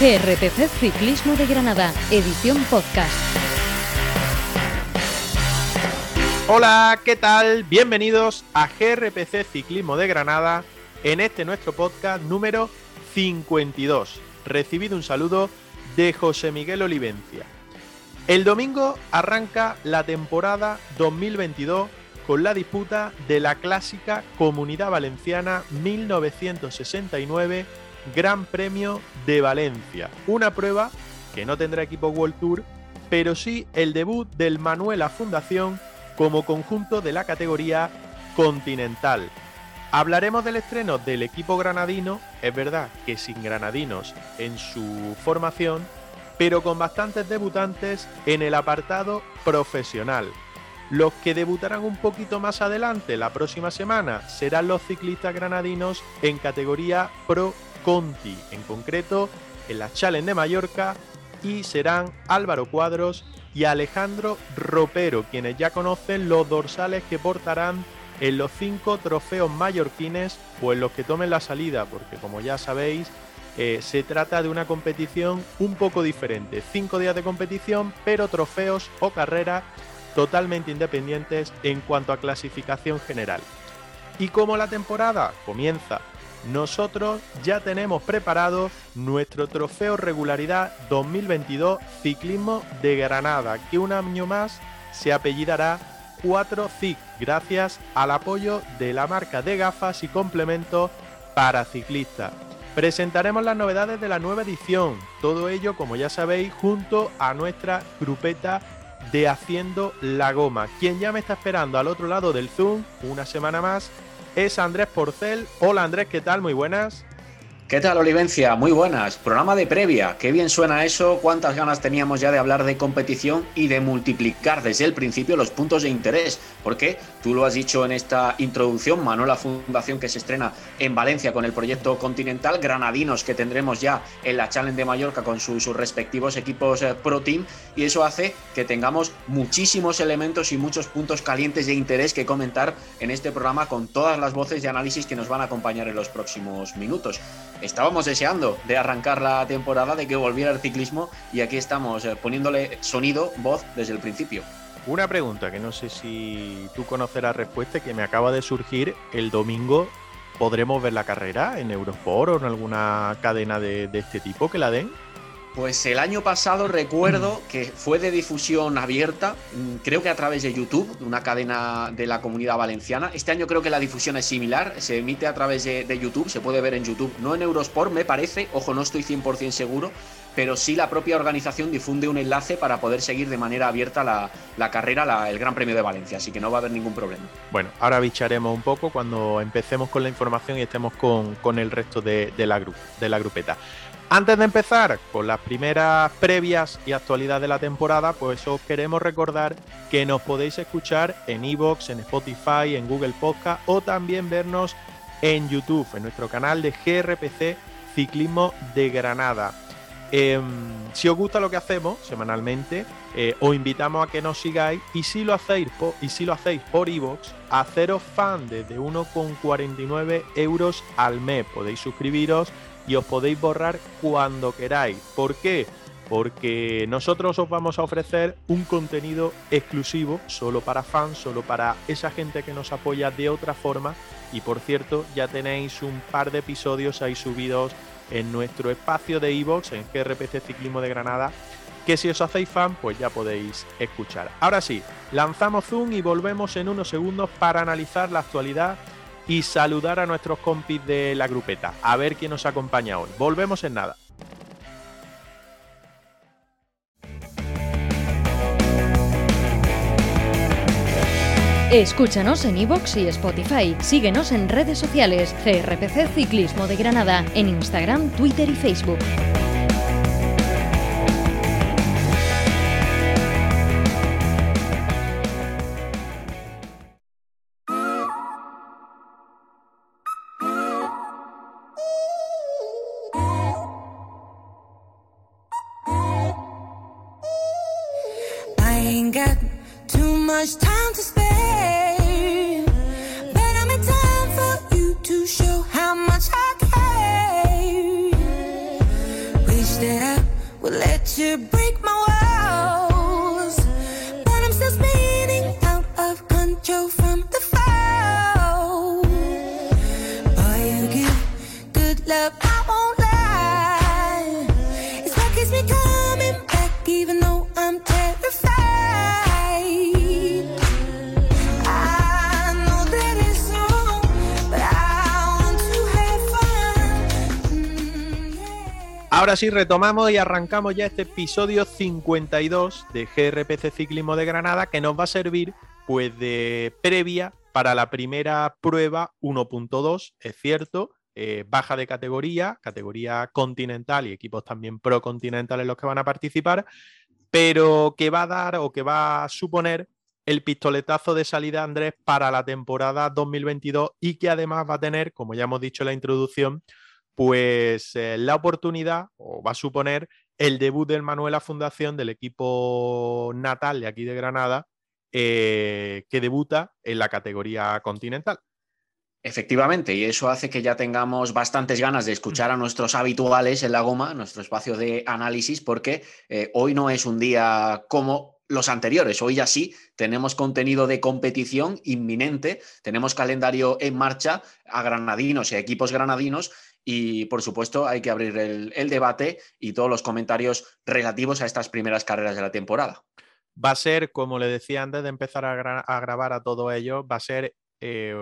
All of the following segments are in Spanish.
GRPC Ciclismo de Granada, edición podcast. Hola, ¿qué tal? Bienvenidos a GRPC Ciclismo de Granada en este nuestro podcast número 52. Recibido un saludo de José Miguel Olivencia. El domingo arranca la temporada 2022 con la disputa de la clásica Comunidad Valenciana 1969 Gran Premio de Valencia. Una prueba que no tendrá equipo World Tour, pero sí el debut del Manuela Fundación como conjunto de la categoría continental. Hablaremos del estreno del equipo granadino, es verdad que sin granadinos en su formación, pero con bastantes debutantes en el apartado profesional. Los que debutarán un poquito más adelante la próxima semana serán los ciclistas granadinos en categoría Pro Conti, en concreto en la Challenge de Mallorca, y serán Álvaro Cuadros y Alejandro Ropero, quienes ya conocen los dorsales que portarán en los cinco trofeos mallorquines o en los que tomen la salida, porque como ya sabéis, eh, se trata de una competición un poco diferente. Cinco días de competición, pero trofeos o carreras totalmente independientes en cuanto a clasificación general. Y como la temporada comienza, nosotros ya tenemos preparado nuestro trofeo regularidad 2022 Ciclismo de Granada, que un año más se apellidará 4CIC, gracias al apoyo de la marca de gafas y complementos para ciclistas. Presentaremos las novedades de la nueva edición, todo ello, como ya sabéis, junto a nuestra grupeta de Haciendo la Goma. Quien ya me está esperando al otro lado del Zoom, una semana más, es Andrés Porcel. Hola Andrés, ¿qué tal? Muy buenas. ¿Qué tal, Olivencia? Muy buenas. Programa de previa. Qué bien suena eso. Cuántas ganas teníamos ya de hablar de competición y de multiplicar desde el principio los puntos de interés. Porque tú lo has dicho en esta introducción, Manuela Fundación que se estrena en Valencia con el proyecto Continental, Granadinos que tendremos ya en la Challenge de Mallorca con sus, respectivos equipos eh, Pro Team. Y eso hace que tengamos muchísimos elementos y muchos puntos calientes de interés que comentar en este programa con todas las voces de análisis que nos van a acompañar en los próximos minutos estábamos deseando de arrancar la temporada, de que volviera el ciclismo y aquí estamos eh, poniéndole sonido, voz desde el principio. Una pregunta que no sé si tú conoces la respuesta que me acaba de surgir el domingo. ¿Podremos ver la carrera en Eurosport o en alguna cadena de este tipo que la den? Pues el año pasado recuerdo que fue de difusión abierta, mm, creo que a través de YouTube, de una cadena de la comunidad valenciana. Este año creo que la difusión es similar, se emite a través de, YouTube, se puede ver en YouTube, no en Eurosport, me parece, ojo, no estoy 100% seguro, pero sí la propia organización difunde un enlace para poder seguir de manera abierta la, carrera, el Gran Premio de Valencia, así que no va a haber ningún problema. Bueno, ahora bicharemos un poco cuando empecemos con la información y estemos con, el resto de, la, de la grupeta. Antes de empezar con las primeras previas y actualidad de la temporada, pues os queremos recordar que nos podéis escuchar en Evox, en Spotify, en Google Podcast o también vernos en YouTube, en nuestro canal de GRPC Ciclismo de Granada. Em, si os gusta lo que hacemos semanalmente, eh, os invitamos a que nos sigáis y si lo hacéis por, y si iVoox, haceros fan desde 1,49 euros al mes. Podéis suscribiros y os podéis borrar cuando queráis. ¿Por qué? Porque nosotros os vamos a ofrecer un contenido exclusivo, solo para fans, solo para esa gente que nos apoya de otra forma. Y por cierto, ya tenéis un par de episodios ahí subidos en nuestro espacio de iVoox, en GRPC Ciclismo de Granada, que si os hacéis fan, pues ya podéis escuchar. Ahora sí, lanzamos Zoom y volvemos en unos segundos para analizar la actualidad y saludar a nuestros compis de la grupeta, a ver quién nos acompaña hoy. Volvemos en nada. Escúchanos en iVoox y Spotify. Síguenos en redes sociales. CRPC Ciclismo de Granada. En Instagram, Twitter y Facebook. much time. Sí, retomamos y arrancamos ya este episodio 52 de GRPC Ciclismo de Granada que nos va a servir pues de previa para la primera prueba 1.2, es cierto, eh, baja de categoría, categoría continental y equipos también pro continentales los que van a participar, pero que va a dar o que va a suponer el pistoletazo de salida Andrés para la temporada 2022 y que además va a tener, como ya hemos dicho en la introducción, pues eh, la oportunidad o va a suponer el debut del Manuela Fundación del equipo natal de aquí de Granada eh, que debuta en la categoría continental. Efectivamente, y eso hace que ya tengamos bastantes ganas de escuchar a nuestros habituales en la goma, nuestro espacio de análisis, porque eh, hoy no es un día como los anteriores. Hoy ya sí tenemos contenido de competición inminente, tenemos calendario en marcha a granadinos y a equipos granadinos y por supuesto hay que abrir el, debate y todos los comentarios relativos a estas primeras carreras de la temporada. Va a ser, como le decía antes de empezar a, grabar a todo ello, va a ser eh,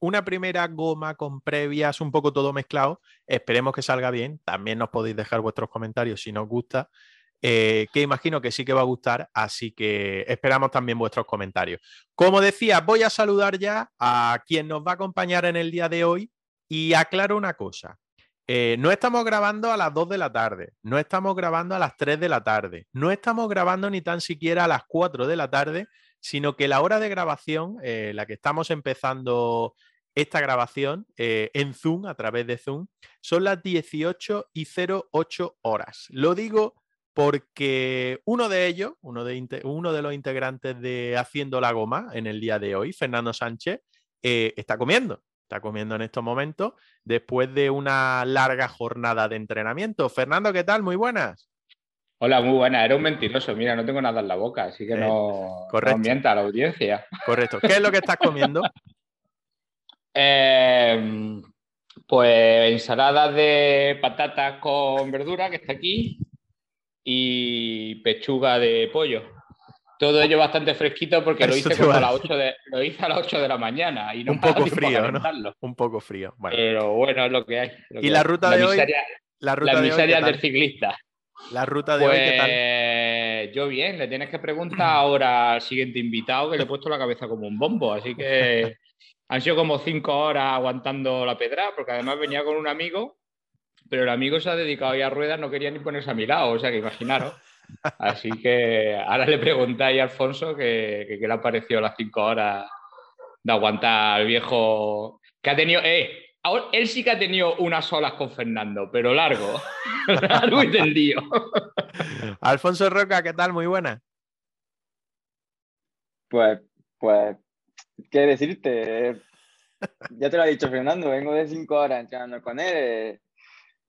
una primera goma con previas, un poco todo mezclado. Esperemos que salga bien. También nos podéis dejar vuestros comentarios si nos gusta. Eh, que imagino que sí que va a gustar, así que esperamos también vuestros comentarios. Como decía, voy a saludar ya a quien nos va a acompañar en el día de hoy y aclaro una cosa. Eh, no estamos grabando a las 2 de la tarde, no estamos grabando a las 3 de la tarde, no estamos grabando ni tan siquiera a las 4 de la tarde, sino que la hora de grabación, eh, la que estamos empezando esta grabación eh, en Zoom, a través de Zoom, son las 18 y 08 horas. Lo digo porque uno de ellos, uno de, uno de los integrantes de Haciendo la Goma en el día de hoy, Fernando Sánchez, está comiendo está comiendo en estos momentos después de una larga jornada de entrenamiento. Fernando, ¿qué tal? Muy buenas. Hola, muy buenas. Era un mentiroso. Mira, no tengo nada en la boca, así que eh, no, mienta a la audiencia. Correcto. ¿Qué es lo que estás comiendo? Em, pues ensalada de patatas con verdura, que está aquí, y pechuga de pollo. Todo ello bastante fresquito porque lo hice, como a las 8 de, lo hice a las 8 de la mañana. Y un poco frío, ¿no? Un poco frío. Pero bueno, es lo que hay. ¿Y la ruta de hoy? La, ruta miseria del ciclista. La ruta de hoy, ¿qué tal? Pues, yo bien, le tienes que preguntar ahora al siguiente invitado que le he puesto la cabeza como un bombo. Así que han sido como cinco horas aguantando la pedra, porque además venía con un amigo, pero el amigo se ha dedicado a ir a ruedas, no quería ni ponerse a mi lado. O sea que imaginaros. Así que ahora le preguntáis a Alfonso que, que, le ha parecido las cinco horas de aguantar al viejo que ha tenido. Eh, él sí que ha tenido unas olas con Fernando, pero largo. largo y tendido. Alfonso Roca, ¿qué tal? Muy buena. Pues, pues, ¿qué decirte? Ya te lo ha dicho Fernando, vengo de cinco horas entrenando con él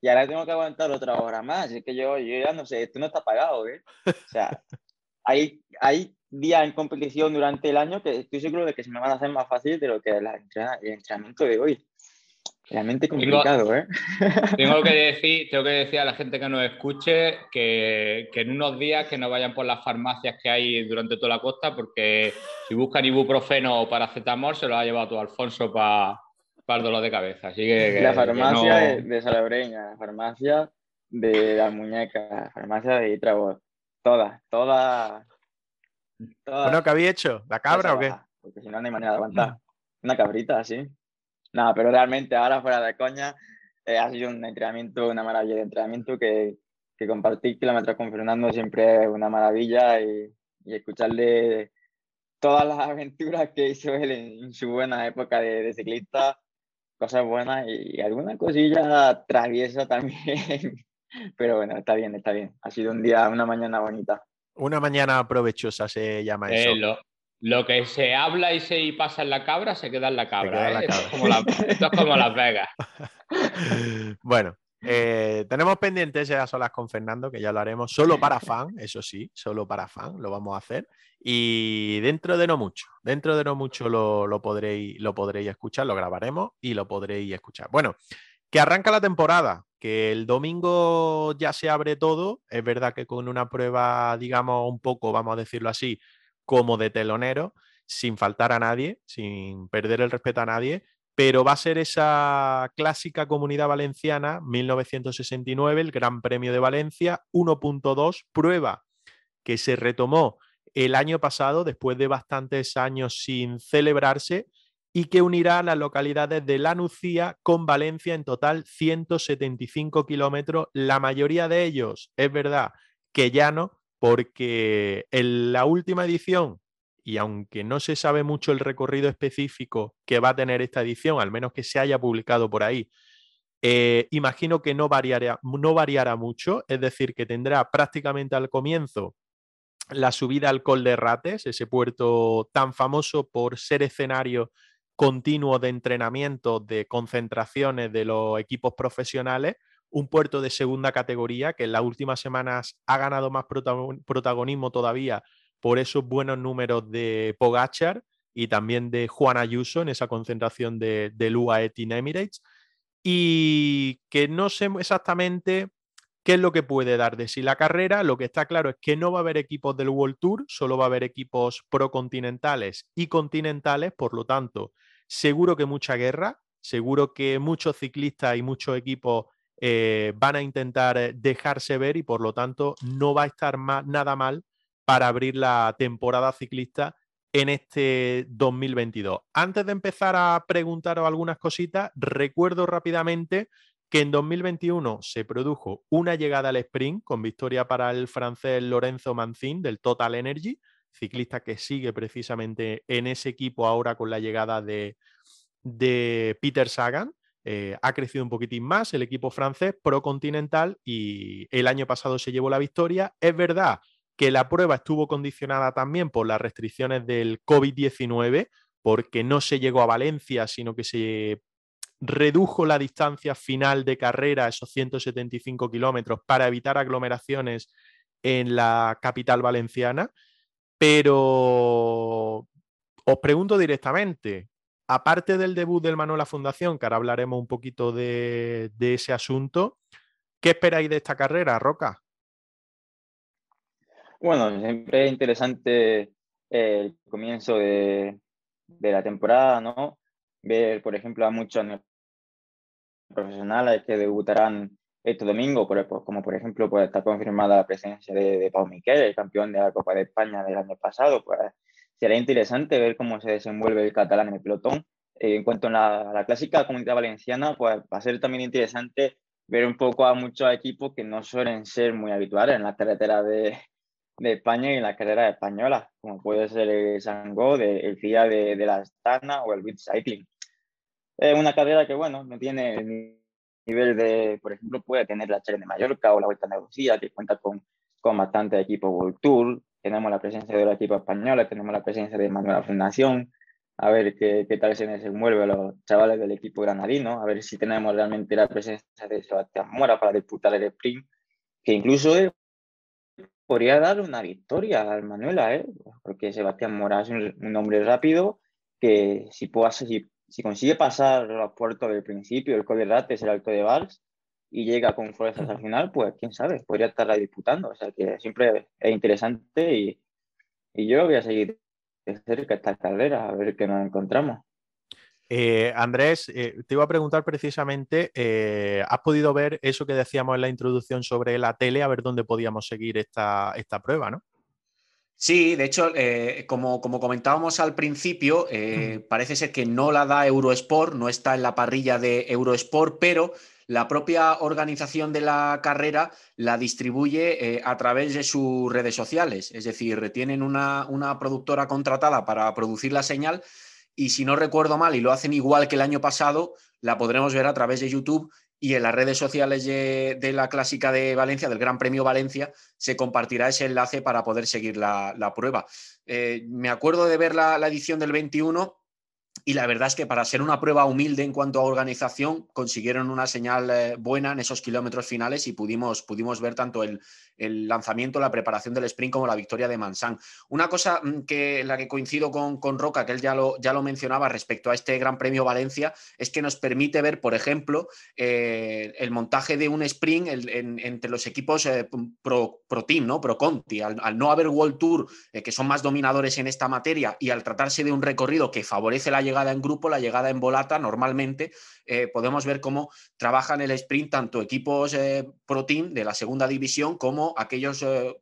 y ahora tengo que aguantar otra hora más. Es que yo, yo ya no sé, esto no está pagado, ¿eh? O sea, hay, hay días en competición durante el año que estoy seguro de que se me van a hacer más fácil de lo que el entrenamiento de hoy. Realmente complicado, ¿eh? Tengo que, decir, tengo que decir a la gente que nos escuche que, que, en unos días que no vayan por las farmacias que hay durante toda la costa, porque si buscan ibuprofeno o paracetamol, se lo ha llevado todo Alfonso para para dolor de cabeza. Así que, la farmacia de, Salabreña, la farmacia de las muñecas, la farmacia de Itrabot, todas, todas. Bueno, ¿qué había hecho? ¿La cabra o qué? Porque si no, no hay manera de aguantar. Una cabrita, sí. Nada, pero realmente ahora fuera de coña, eh, ha sido un entrenamiento, una maravilla de entrenamiento que, que compartir kilómetros con Fernando siempre es una maravilla y, y escucharle todas las aventuras que hizo él en, su buena época de, de ciclista cosas buenas y alguna cosilla traviesa también. Pero bueno, está bien, está bien. Ha sido un día, una mañana bonita. Una mañana provechosa se llama eso. Eh, lo, que se habla y se pasa en la cabra se queda en la cabra. ¿eh? Esto, es como esto, es como Las Vegas. bueno, eh, tenemos pendientes esas solas con Fernando, que ya lo haremos solo para fan, eso sí, solo para fan, lo vamos a hacer. Y dentro de no mucho, dentro de no mucho lo, podréis, lo podréis escuchar, lo grabaremos y lo podréis escuchar. Bueno, Que arranca la temporada, que el domingo ya se abre todo. Es verdad que con una prueba, digamos, un poco, vamos a decirlo así, como de telonero, sin faltar a nadie, sin perder el respeto a nadie, pero va a ser esa clásica comunidad valenciana 1969, el Gran Premio de Valencia 1.2, prueba que se retomó el año pasado después de bastantes años sin celebrarse y que unirá las localidades de La Nucía con Valencia en total 175 kilómetros, la mayoría de ellos, es verdad, que llano, porque en la última edición y aunque no se sabe mucho el recorrido específico que va a tener esta edición, al menos que se haya publicado por ahí, eh, imagino que no variará, no variará mucho, es decir, que tendrá prácticamente al comienzo la subida al Col de Rates, ese puerto tan famoso por ser escenario continuo de entrenamiento, de concentraciones de los equipos profesionales, un puerto de segunda categoría que en las últimas semanas ha ganado más protagonismo todavía por esos buenos números de Pogachar y también de Juan Ayuso en esa concentración de, de UAE Team Emirates. Y que no sé exactamente qué es lo que puede dar de sí la carrera. Lo que está claro es que no va a haber equipos del World Tour, solo va a haber equipos procontinentales y continentales, por lo tanto, seguro que mucha guerra, seguro que muchos ciclistas y muchos equipos eh, van a intentar dejarse ver y por lo tanto no va a estar nada mal para abrir la temporada ciclista en este 2022. Antes de empezar a preguntaros algunas cositas, recuerdo rápidamente que en 2021 se produjo una llegada al sprint con victoria para el francés Lorenzo Mancin del Total Energy, ciclista que sigue precisamente en ese equipo ahora con la llegada de, de Peter Sagan. Eh, ha crecido un poquitín más el equipo francés pro continental y el año pasado se llevó la victoria. Es verdad que la prueba estuvo condicionada también por las restricciones del COVID-19, porque no se llegó a Valencia, sino que se redujo la distancia final de carrera, esos 175 kilómetros, para evitar aglomeraciones en la capital valenciana. Pero os pregunto directamente, aparte del debut del Manuela Fundación, que ahora hablaremos un poquito de, de ese asunto, ¿qué esperáis de esta carrera, Roca? Bueno, siempre es interesante el comienzo de, la temporada, ¿no? Ver, por ejemplo, a muchos profesionales que debutarán este domingo, como por ejemplo pues, está confirmada la presencia de, de Pau Miquel, el campeón de la Copa de España del año pasado, pues será interesante ver cómo se desenvuelve el catalán en el pelotón. Eh, en cuanto a la, la, clásica comunidad valenciana, pues va a ser también interesante ver un poco a muchos equipos que no suelen ser muy habituales en la carretera de, de España y en la carrera española, como puede ser el Sangó, de, el FIA de, de, la Astana o el Beat Cycling. Es una carrera que, bueno, no tiene el nivel de, por ejemplo, puede tener la Challenge de Mallorca o la Vuelta a Andalucía, que cuenta con, con bastante equipo World Tour. Tenemos la presencia del equipo español, tenemos la presencia de Manuela Fundación. A ver qué, qué tal se desenvuelve los chavales del equipo granadino, a ver si tenemos realmente la presencia de Sebastián Mora para disputar el sprint, que incluso es podría dar una victoria al Manuela, ¿eh? porque Sebastián Mora es un, hombre rápido que si, puede, si, si consigue pasar los puertos del principio, el Coderate es el Alto de Vals, y llega con fuerzas al final, pues quién sabe, podría estar disputando. O sea que siempre es interesante y, y yo voy a seguir de cerca esta carrera a ver qué nos encontramos. Eh, Andrés, eh, te iba a preguntar precisamente, eh, ¿has podido ver eso que decíamos en la introducción sobre la tele, a ver dónde podíamos seguir esta, esta prueba, ¿no? Sí, de hecho, como, como, comentábamos al principio, parece ser que no la da Eurosport, no está en la parrilla de Eurosport, pero la propia organización de la carrera la distribuye a través de sus redes sociales. Es decir, tienen una, una productora contratada para producir la señal y si no recuerdo mal y lo hacen igual que el año pasado, la podremos ver a través de YouTube y en las redes sociales de, la clásica de Valencia, del Gran Premio Valencia, se compartirá ese enlace para poder seguir la, prueba. Eh, me acuerdo de ver la, edición del 21 y la verdad es que para ser una prueba humilde en cuanto a organización, consiguieron una señal eh, buena en esos kilómetros finales y pudimos, pudimos ver tanto el, el, lanzamiento, la preparación del sprint como la victoria de Mansán. Una cosa mm, que la que coincido con, con, Roca, que él ya lo, ya lo mencionaba respecto a este Gran Premio Valencia, es que nos permite ver, por ejemplo, eh, el montaje de un sprint entre los equipos eh, pro, pro, Team, ¿no? Pro Conti. Al, no haber World Tour, que son más dominadores en esta materia, y al tratarse de un recorrido que favorece la llegada en grupo, la llegada en volata, normalmente eh, podemos ver cómo trabajan el sprint tanto equipos eh, pro team de la segunda división como aquellos eh,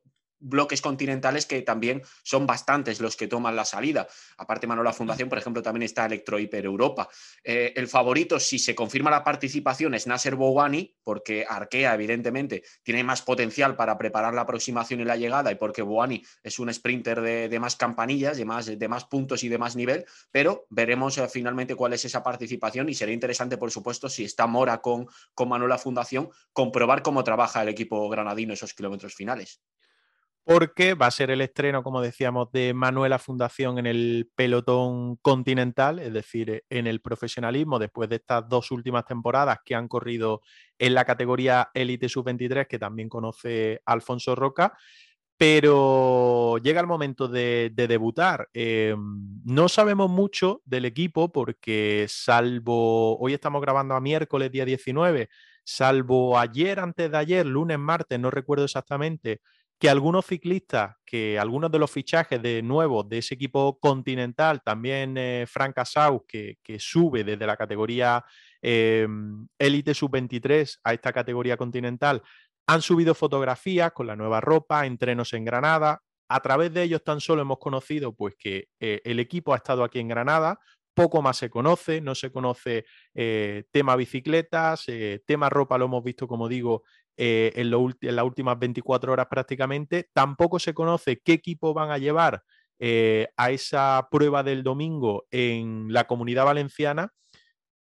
bloques continentales que también son bastantes los que toman la salida. Aparte, Manola Fundación, por ejemplo, también está Electro Hiper Europa. Eh, el favorito, si se confirma la participación, es Nasser Bouani, porque Arkea, evidentemente, tiene más potencial para preparar la aproximación y la llegada, y porque Bouani es un sprinter de, más campanillas, de más, de más puntos y de más nivel, pero veremos eh, finalmente cuál es esa participación y será interesante, por supuesto, si está Mora con, con Fundación, comprobar cómo trabaja el equipo granadino esos kilómetros finales porque va a ser el estreno, como decíamos, de Manuela Fundación en el pelotón continental, es decir, en el profesionalismo, después de estas dos últimas temporadas que han corrido en la categoría Elite Sub-23, que también conoce Alfonso Roca. Pero llega el momento de, debutar. Em, no sabemos mucho del equipo porque salvo, hoy estamos grabando a miércoles día 19, salvo ayer, antes de ayer, lunes, martes, no recuerdo exactamente, que algunos ciclistas, que algunos de los fichajes de nuevos de ese equipo continental, también eh, Frank que, sube desde la categoría eh, Elite Sub-23 a esta categoría continental, han subido fotografías con la nueva ropa, entrenos en Granada. A través de ellos tan solo hemos conocido pues, que eh, el equipo ha estado aquí en Granada, poco más se conoce, no se conoce tema bicicletas, tema ropa lo hemos visto, como digo, eh, en, las últimas 24 horas prácticamente. Tampoco se conoce qué equipo van a llevar eh, a esa prueba del domingo en la comunidad valenciana.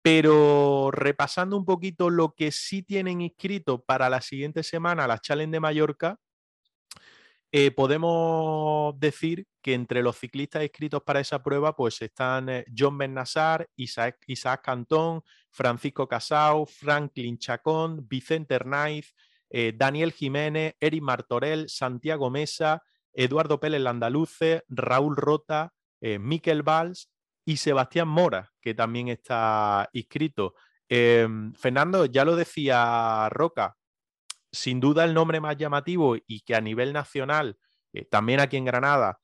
Pero repasando un poquito lo que sí tienen inscrito para la siguiente semana, la Challenge de Mallorca, eh, podemos decir que entre los ciclistas inscritos para esa prueba pues están John Bernasar, Isaac, Isaac Cantón, Francisco Casau, Franklin Chacón, Vicente Hernáiz, eh, Daniel Jiménez, Eric Martorell, Santiago Mesa, Eduardo Pérez Landaluce, Raúl Rota, eh, Miquel Valls y Sebastián Mora, que también está inscrito. Em, Fernando, ya lo decía Roca, sin duda el nombre más llamativo y que a nivel nacional, eh, también aquí en Granada,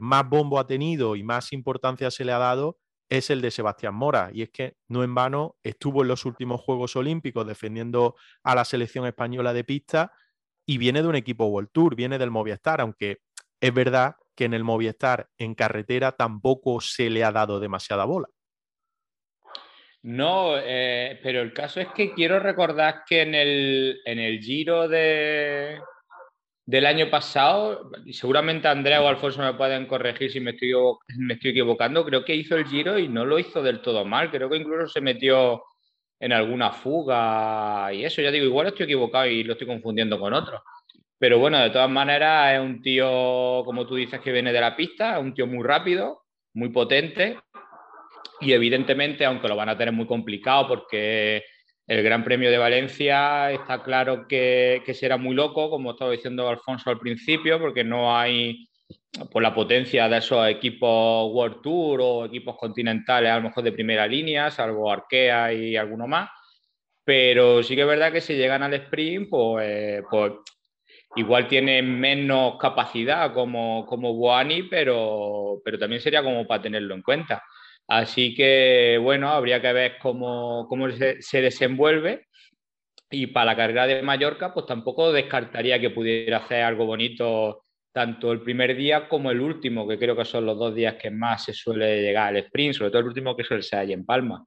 más bombo ha tenido y más importancia se le ha dado, es el de Sebastián Mora. Y es que no en vano estuvo en los últimos Juegos Olímpicos defendiendo a la selección española de pista y viene de un equipo World Tour, viene del Movistar, aunque es verdad que en el Movistar en carretera tampoco se le ha dado demasiada bola. No, eh, pero el caso es que quiero recordar que en el, en el Giro de, del año pasado, seguramente Andrea o Alfonso me pueden corregir si me estoy, me estoy equivocando, creo que hizo el giro y no lo hizo del todo mal, creo que incluso se metió en alguna fuga y eso, ya digo, igual estoy equivocado y lo estoy confundiendo con otro. Pero bueno, de todas maneras es un tío, como tú dices, que viene de la pista, es un tío muy rápido, muy potente y evidentemente, aunque lo van a tener muy complicado porque el Gran Premio de Valencia está claro que, será muy loco, como estaba diciendo Alfonso al principio, porque no hay pues, la potencia de esos equipos World Tour o equipos continentales, a lo mejor de primera línea, salvo Arkea y alguno más. Pero sí que es verdad que si llegan al sprint, pues, pues igual tienen menos capacidad como, como Boani, pero, pero también sería como para tenerlo en cuenta. Así que, bueno, habría que ver cómo, se, desenvuelve. Y para la carrera de Mallorca, pues tampoco descartaría que pudiera hacer algo bonito tanto el primer día como el último, que creo que son los dos días que más se suele llegar al sprint, sobre todo el último que suele ser allí en Palma.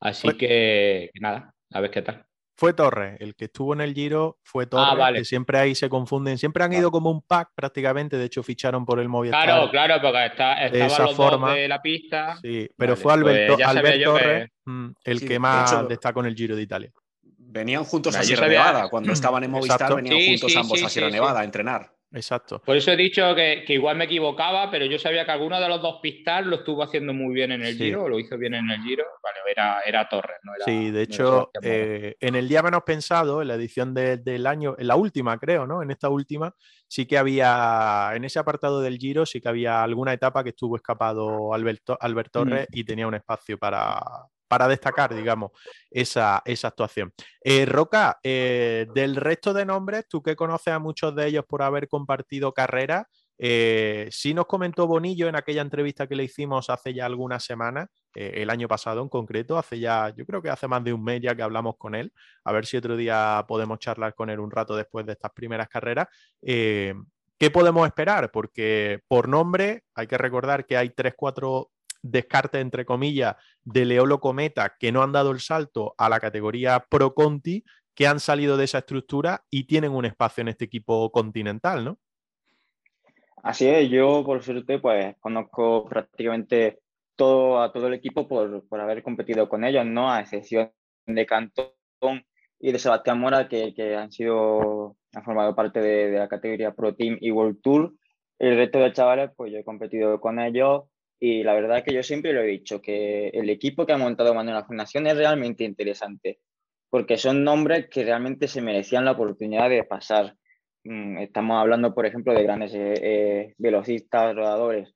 Así pues que, nada, a ver qué tal. Fue Torres, el que estuvo en el Giro fue ah, Torres, que siempre ahí se confunden, siempre han ido como un pack prácticamente, de hecho ficharon por el Movistar. Claro, claro, porque está, de esa forma. de la pista. Sí, pero fue Alberto, pues Torres mm, el que más destaca en el Giro de Italia. Venían juntos a Sierra Nevada, cuando estaban en Movistar venían juntos ambos a Sierra Nevada a entrenar. Exacto. Por eso he dicho que, igual me equivocaba, pero yo sabía que alguno de los dos pistas lo estuvo haciendo muy bien en el Giro, lo hizo bien en el Giro. Vale, era, era Torres, ¿no? Era, sí, de hecho, eh, en el día menos pensado, en la edición del año, en la última creo, ¿no? En esta última, sí que había, en ese apartado del Giro, sí que había alguna etapa que estuvo escapado Albert, Albert Torres y tenía un espacio para, para destacar, digamos, esa, actuación. Eh, Roca, eh, del resto de nombres, tú que conoces a muchos de ellos por haber compartido carrera, eh, sí nos comentó Bonillo en aquella entrevista que le hicimos hace ya algunas semanas, el año pasado en concreto, hace ya, yo creo que hace más de un mes ya que hablamos con él, a ver si otro día podemos charlar con él un rato después de estas primeras carreras. ¿Qué podemos esperar? Porque por nombre hay que recordar que hay tres, cuatro descarte, entre comillas, de Leolo Cometa que no han dado el salto a la categoría Pro Conti, que han salido de esa estructura y tienen un espacio en este equipo continental, ¿no? Así es, yo por suerte pues conozco prácticamente todo a todo el equipo por, haber competido con ellos, ¿no? A excepción de Cantón y de Sebastián Mora, que, han sido, han formado parte de, de, la categoría Pro Team y World Tour. El resto de chavales, pues yo he competido con ellos y la verdad que yo siempre lo he dicho, que el equipo que ha montado Manuel Fundación es realmente interesante, porque son nombres que realmente se merecían la oportunidad de pasar. Mm, estamos hablando, por ejemplo, de grandes eh, eh, velocistas, rodadores,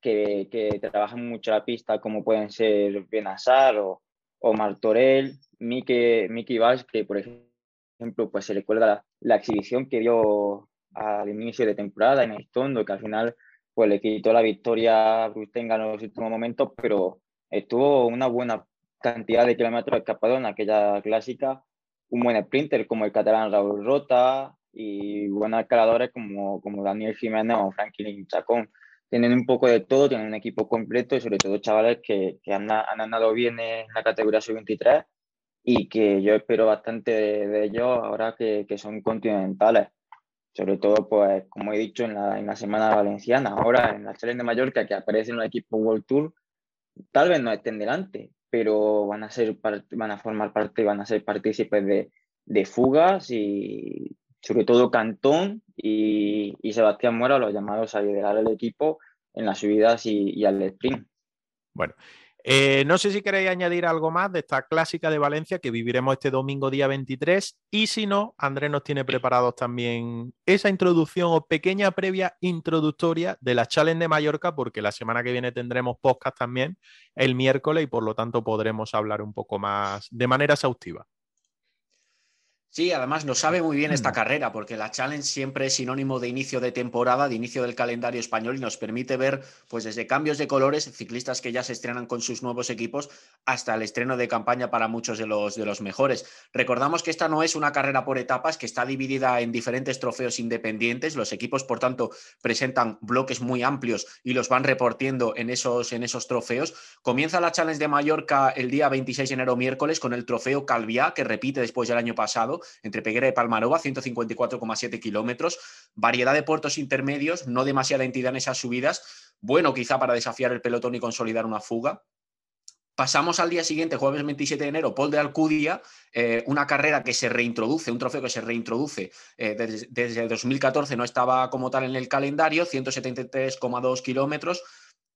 que, que, trabajan mucho la pista, como pueden ser Benazar o, o Martorell, Miki, Miki que por ejemplo, pues se le cuelga la, la exhibición que dio al inicio de temporada en Estondo, que al final pues le quitó la victoria a Rustenga en los últimos momentos, pero estuvo una buena cantidad de kilómetros escapados en aquella clásica, un buen sprinter como el catalán Raúl Rota y buenos escaladores como, como Daniel Jiménez o Franklin Chacón. Tienen un poco de todo, tienen un equipo completo y sobre todo chavales que, que han, han, andado bien en la categoría sub-23 y que yo espero bastante de, ellos ahora que, que son continentales sobre todo, pues, como he dicho, en la, en la semana valenciana, ahora en la Challenge de Mallorca, que aparece en el equipo World Tour, tal vez no estén delante, pero van a, ser van a formar parte, van a ser partícipes de, de fugas y sobre todo Cantón y, y, Sebastián Mora, los llamados a liderar el equipo en las subidas y, y al sprint. Bueno, eh, no sé si queréis añadir algo más de esta clásica de Valencia que viviremos este domingo día 23 y si no, Andrés nos tiene preparados también esa introducción o pequeña previa introductoria de la Challenge de Mallorca porque la semana que viene tendremos podcast también el miércoles y por lo tanto podremos hablar un poco más de manera exhaustiva. Sí, además nos sabe muy bien esta carrera, porque la Challenge siempre es sinónimo de inicio de temporada, de inicio del calendario español y nos permite ver, pues desde cambios de colores, ciclistas que ya se estrenan con sus nuevos equipos, hasta el estreno de campaña para muchos de los, de los mejores. Recordamos que esta no es una carrera por etapas, que está dividida en diferentes trofeos independientes. Los equipos, por tanto, presentan bloques muy amplios y los van reportiendo en esos, en esos trofeos. Comienza la Challenge de Mallorca el día 26 de enero, miércoles, con el trofeo Calviá, que repite después del año pasado entre Peguera y Palmarova, 154,7 kilómetros, variedad de puertos intermedios, no demasiada entidad en esas subidas, bueno quizá para desafiar el pelotón y consolidar una fuga. Pasamos al día siguiente, jueves 27 de enero, Paul de Alcudia, eh, una carrera que se reintroduce, un trofeo que se reintroduce eh, desde, desde 2014, no estaba como tal en el calendario, 173,2 kilómetros,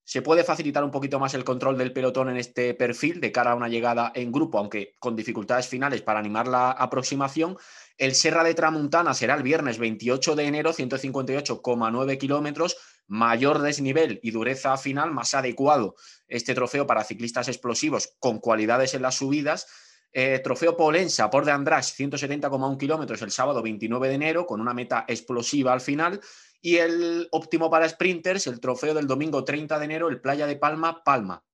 se puede facilitar un poquito más el control del pelotón en este perfil de cara a una llegada en grupo, aunque con dificultades finales para animar la aproximación. El Serra de Tramuntana será el viernes 28 de enero, 158,9 kilómetros, mayor desnivel y dureza final, más adecuado este trofeo para ciclistas explosivos con cualidades en las subidas. Eh, trofeo Polensa por de András, 170,1 kilómetros el sábado 29 de enero, con una meta explosiva al final. Y el óptimo para sprinters, el trofeo del domingo 30 de enero, el Playa de Palma, Palma.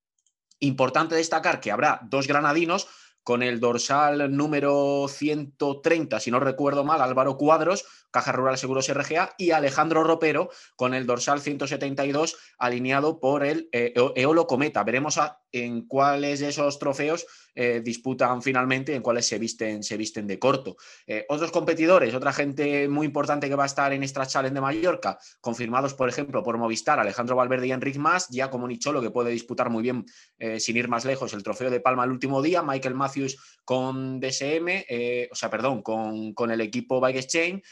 Importante destacar que habrá dos granadinos con el dorsal número 130, si no recuerdo mal, Álvaro Cuadros, Caja Rural Seguros RGA, y Alejandro Ropero con el dorsal 172, alineado por el eh, Eolo Cometa. Veremos a en cuáles de esos trofeos eh, disputan finalmente, en cuáles se visten, se visten de corto. Eh, otros competidores, otra gente muy importante que va a estar en esta Challenge de Mallorca, confirmados, por ejemplo, por Movistar, Alejandro Valverde y Enric Mas, ya como Nicholo, que puede disputar muy bien, eh, sin ir más lejos, el trofeo de Palma el último día, Michael Matthews con DSM, o sea, perdón, con, con el equipo Bike Exchange,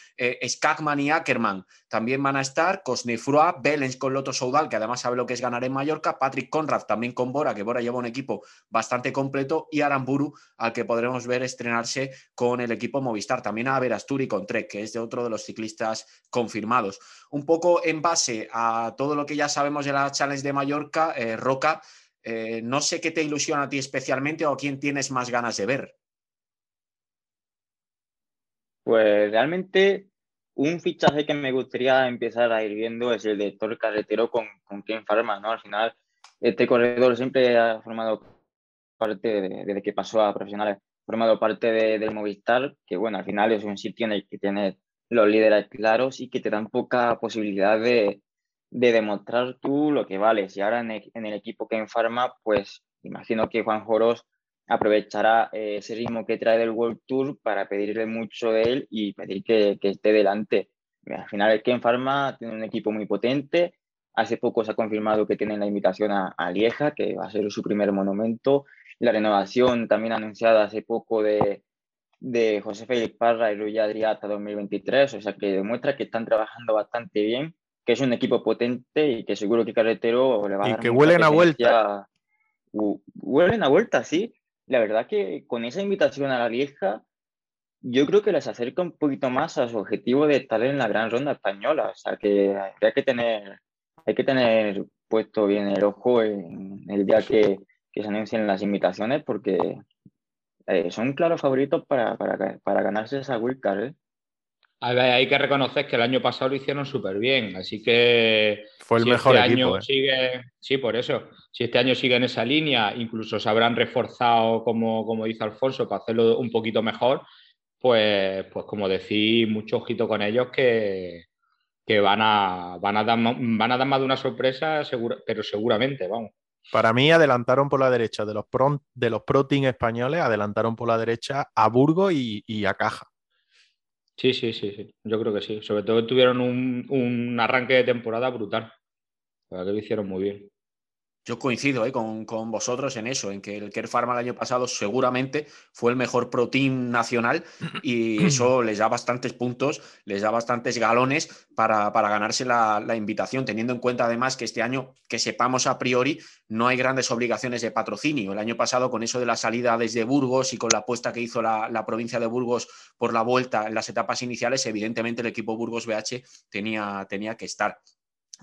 Skagman y Ackerman también van a estar, Cosnefroa, Belens con Loto Soudal, que además sabe lo que es ganar en Mallorca, Patrick Conrad también con Bora, que Bora lleva un equipo bastante completo, y Aramburu, al que podremos ver estrenarse con el equipo Movistar. También a Verasturi con Trek, que es de otro de los ciclistas confirmados. Un poco en base a todo lo que ya sabemos de la Challenge de Mallorca, eh, Roca, eh, no sé qué te ilusiona a ti especialmente o a quién tienes más ganas de ver. Pues realmente un fichaje que me gustaría empezar a ir viendo es el de Thor Carretero con, con Ken Farma, ¿no? Al final, este corredor siempre ha formado parte desde que pasó a profesionales, formado parte de, del Movistar, que bueno, al final es un sitio en el que tienes los líderes claros y que te dan poca posibilidad de, de demostrar tú lo que vales. Y ahora en el, equipo que en Farma, pues imagino que Juan Joros aprovechará eh, ese ritmo que trae del World Tour para pedirle mucho de él y pedir que, que esté delante. Al final el Ken Pharma tiene un equipo muy potente. Hace poco se ha confirmado que tienen la invitación a, a Lieja, que va a ser su primer monumento la renovación también anunciada hace poco de, de José Félix Parra y Rui Adriata 2023, o sea que demuestra que están trabajando bastante bien, que es un equipo potente y que seguro que Carretero le va a y dar que huelen a vuelta. huelen a vuelta, sí. La verdad que con esa invitación a la vieja, yo creo que les acerca un poquito más a su objetivo de estar en la gran ronda española. O sea que hay que tener, hay que tener puesto bien el ojo en el día que, que se anuncien las invitaciones porque eh, son claros favoritos para, para, para, ganarse esa wildcard. ¿eh? hay que reconocer que el año pasado lo hicieron súper bien, así que fue el si mejor este equipo. Año ¿eh? sigue, sí, por eso. Si este año sigue en esa línea, incluso se habrán reforzado, como, como dice Alfonso, para hacerlo un poquito mejor, pues, pues como decís, mucho ojito con ellos que, que van, a, van, a dar, van a dar más de una sorpresa, segura, pero seguramente, vamos. Para mí adelantaron por la derecha de los pro, de los pro team españoles, adelantaron por la derecha a Burgos y, y, a Caja. Sí, sí, sí, sí, yo creo que sí. Sobre todo tuvieron un, un arranque de temporada brutal. La que lo hicieron muy bien. Yo coincido ¿eh? con, con, vosotros en eso, en que el Care Pharma el año pasado seguramente fue el mejor pro team nacional y eso les da bastantes puntos, les da bastantes galones para, para ganarse la, la, invitación, teniendo en cuenta además que este año, que sepamos a priori, no hay grandes obligaciones de patrocinio. El año pasado, con eso de la salida desde Burgos y con la apuesta que hizo la, la provincia de Burgos por la vuelta en las etapas iniciales, evidentemente el equipo Burgos BH tenía, tenía que estar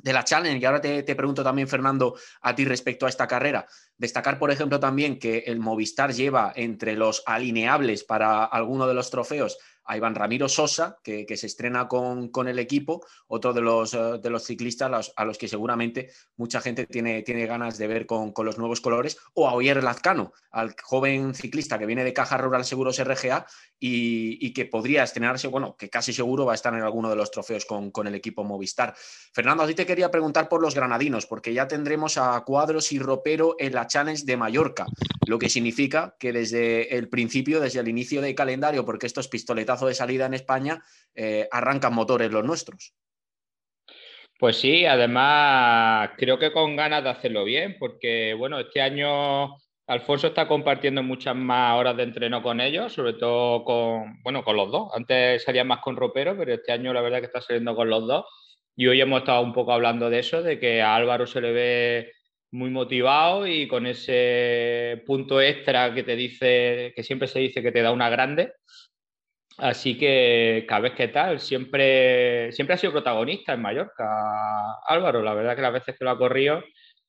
de la Challenge. Y ahora te, te, pregunto también, Fernando, a ti respecto a esta carrera. Destacar, por ejemplo, también que el Movistar lleva entre los alineables para alguno de los trofeos a Iván Ramiro Sosa, que, que se estrena con, con, el equipo, otro de los, uh, de los ciclistas a los que seguramente mucha gente tiene, tiene ganas de ver con, con, los nuevos colores, o a Oyer Lazcano, al joven ciclista que viene de Caja Rural Seguros RGA y, y, que podría estrenarse, bueno, que casi seguro va a estar en alguno de los trofeos con, con el equipo Movistar. Fernando, a ti te quería preguntar por los granadinos, porque ya tendremos a Cuadros y Ropero en la Challenge de Mallorca, lo que significa que desde el principio, desde el inicio del calendario, porque estos pistoletazos de salida en España, eh, arrancan motores los nuestros. Pues sí, además creo que con ganas de hacerlo bien, porque bueno, este año Alfonso está compartiendo muchas más horas de entreno con ellos, sobre todo con, bueno, con los dos. Antes salía más con ropero, pero este año la verdad que está saliendo con los dos. Y hoy hemos estado un poco hablando de eso, de que a Álvaro se le ve muy motivado y con ese punto extra que te dice, que siempre se dice que te da una grande. Así que cada vez que tal, siempre, siempre ha sido protagonista en Mallorca, Álvaro. La verdad que las veces que lo ha corrido,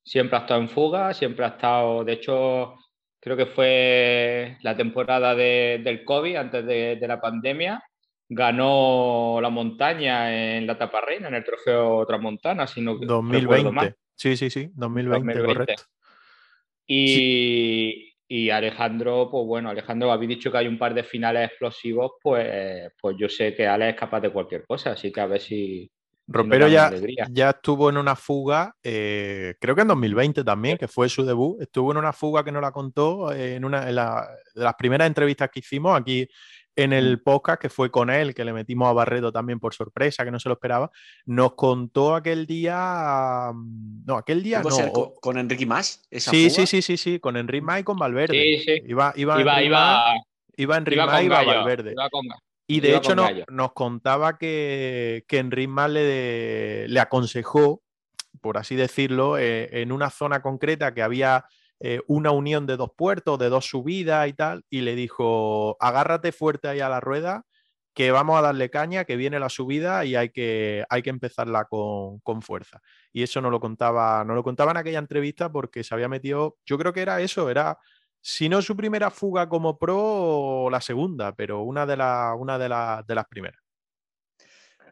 siempre ha estado en fuga, siempre ha estado, de hecho, creo que fue la temporada de, del COVID, antes de, de, la pandemia, ganó la montaña en la etapa reina, en el trofeo Transmontana, si no 2020. Mal. Sí, sí, sí, 2020, 2020. correcto. Y, sí. Y Alejandro, pues bueno, Alejandro, habéis dicho que hay un par de finales explosivos, pues, pues yo sé que Ale es capaz de cualquier cosa, así que a ver si, Ropero ya, ya estuvo en una fuga, eh, creo que en 2020 también, que fue su debut. Estuvo en una fuga que nos la contó eh, en una de las primeras entrevistas que hicimos aquí en el podcast, que fue con él, que le metimos a Barreto también por sorpresa, que no se lo esperaba. Nos contó aquel día. Mm, no, aquel día no. con, con, Enrique Más? sí, sí, sí, sí, sí, con Enrique Más y con Valverde. Sí, sí. Iba, iba, iba, iba, iba Enrique Más y iba Valverde. Y de hecho nos contaba que, que Enric le, le, aconsejó, por así decirlo, eh, en una zona concreta que había eh, una unión de dos puertos, de dos subidas y tal, y le dijo, agárrate fuerte ahí a la rueda, que vamos a darle caña, que viene la subida y hay que, hay que empezarla con, con, fuerza. Y eso no lo contaba, no lo contaba en aquella entrevista porque se había metido, yo creo que era eso, era si no su primera fuga como pro, la segunda, pero una de, una de, las primeras.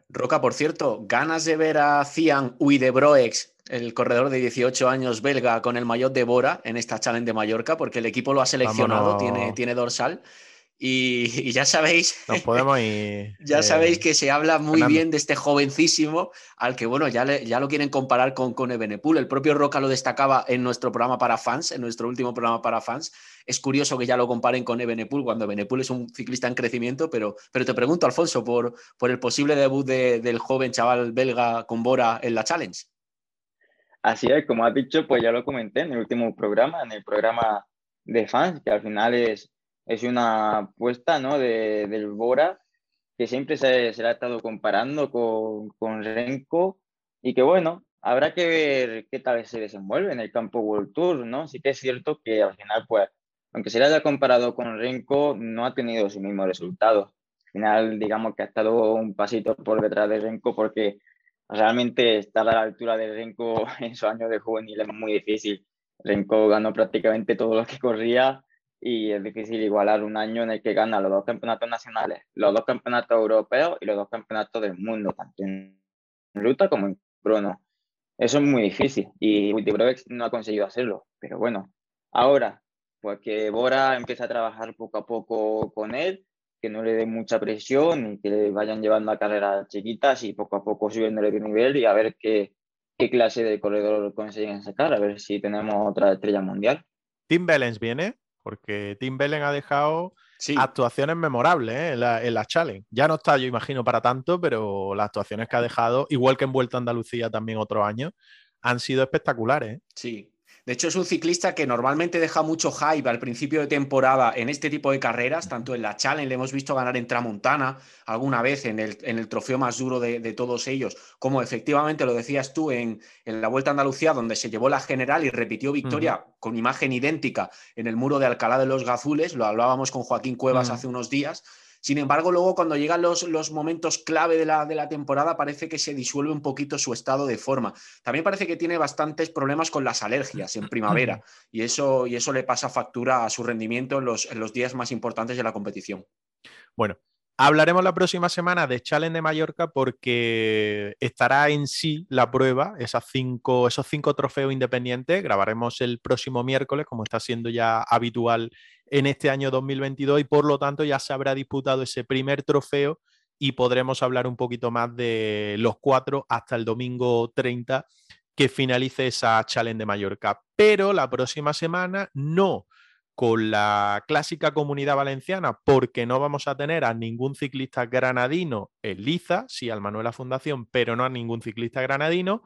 Roca, por cierto, ¿ganas de ver a Cian Uidebroex, el corredor de 18 años belga, con el maillot de Bora en esta Challenge de Mallorca? Porque el equipo lo ha seleccionado, tiene, tiene dorsal. Y, ya sabéis. Nos podemos ir. ya sabéis que se habla muy bien de este jovencísimo, al que, bueno, ya, ya lo quieren comparar con, con Ebenepul. El propio Roca lo destacaba en nuestro programa para fans, en nuestro último programa para fans. Es curioso que ya lo comparen con Ebenepul cuando Ebenepul es un ciclista en crecimiento, pero, pero te pregunto, Alfonso, por, por el posible debut del joven chaval belga con Bora en la Challenge. Así es, como has dicho, pues ya lo comenté en el último programa, en el programa de fans, que al final es es una apuesta ¿no? de, del Bora que siempre se, se, ha estado comparando con, con Renko y que bueno, habrá que ver qué tal se desenvuelve en el campo World Tour, ¿no? Sí que es cierto que al final, pues, aunque se le haya comparado con Renko, no ha tenido su mismo resultado. Al final, digamos que ha estado un pasito por detrás de Renko porque realmente estar a la altura de Renko en su año de juvenil es muy difícil. Renko ganó prácticamente todo lo que corría y es difícil igualar un año en el que gana los dos campeonatos nacionales, los dos campeonatos europeos y los dos campeonatos del mundo, tanto en ruta como en crono. Eso es muy difícil y Wittibroex no ha conseguido hacerlo, pero bueno, ahora, pues que Bora empiece a trabajar poco a poco con él, que no le dé mucha presión y que le vayan llevando a carreras chiquitas y poco a poco subiéndole de nivel y a ver qué, qué clase de corredor consiguen sacar, a ver si tenemos otra estrella mundial. Tim Bellens viene porque Tim Bellen ha dejado actuaciones memorables ¿eh? en, la, en, la, Challenge. Ya no está, yo imagino, para tanto, pero las actuaciones que ha dejado, igual que en Vuelta a Andalucía también otros años, han sido espectaculares. ¿eh? Sí, de hecho, es un ciclista que normalmente deja mucho hype al principio de temporada en este tipo de carreras, tanto en la Challenge, le hemos visto ganar en Tramontana alguna vez en el, en el trofeo más duro de, todos ellos, como efectivamente lo decías tú en, en, la Vuelta a Andalucía, donde se llevó la general y repitió victoria con imagen idéntica en el muro de Alcalá de los Gazules, lo hablábamos con Joaquín Cuevas hace unos días, sin embargo, luego cuando llegan los, los momentos clave de la, de la, temporada parece que se disuelve un poquito su estado de forma. También parece que tiene bastantes problemas con las alergias en primavera y eso, y eso le pasa factura a su rendimiento en los, en los días más importantes de la competición. Bueno, Hablaremos la próxima semana de Challenge de Mallorca porque estará en sí la prueba, esas cinco, esos cinco trofeos independientes. Grabaremos el próximo miércoles, como está siendo ya habitual en este año 2022, y por lo tanto ya se habrá disputado ese primer trofeo y podremos hablar un poquito más de los cuatro hasta el domingo 30 que finalice esa Challenge de Mallorca. Pero la próxima semana no con la clásica comunidad valenciana, porque no vamos a tener a ningún ciclista granadino en Liza, sí al Manuela Fundación, pero no a ningún ciclista granadino.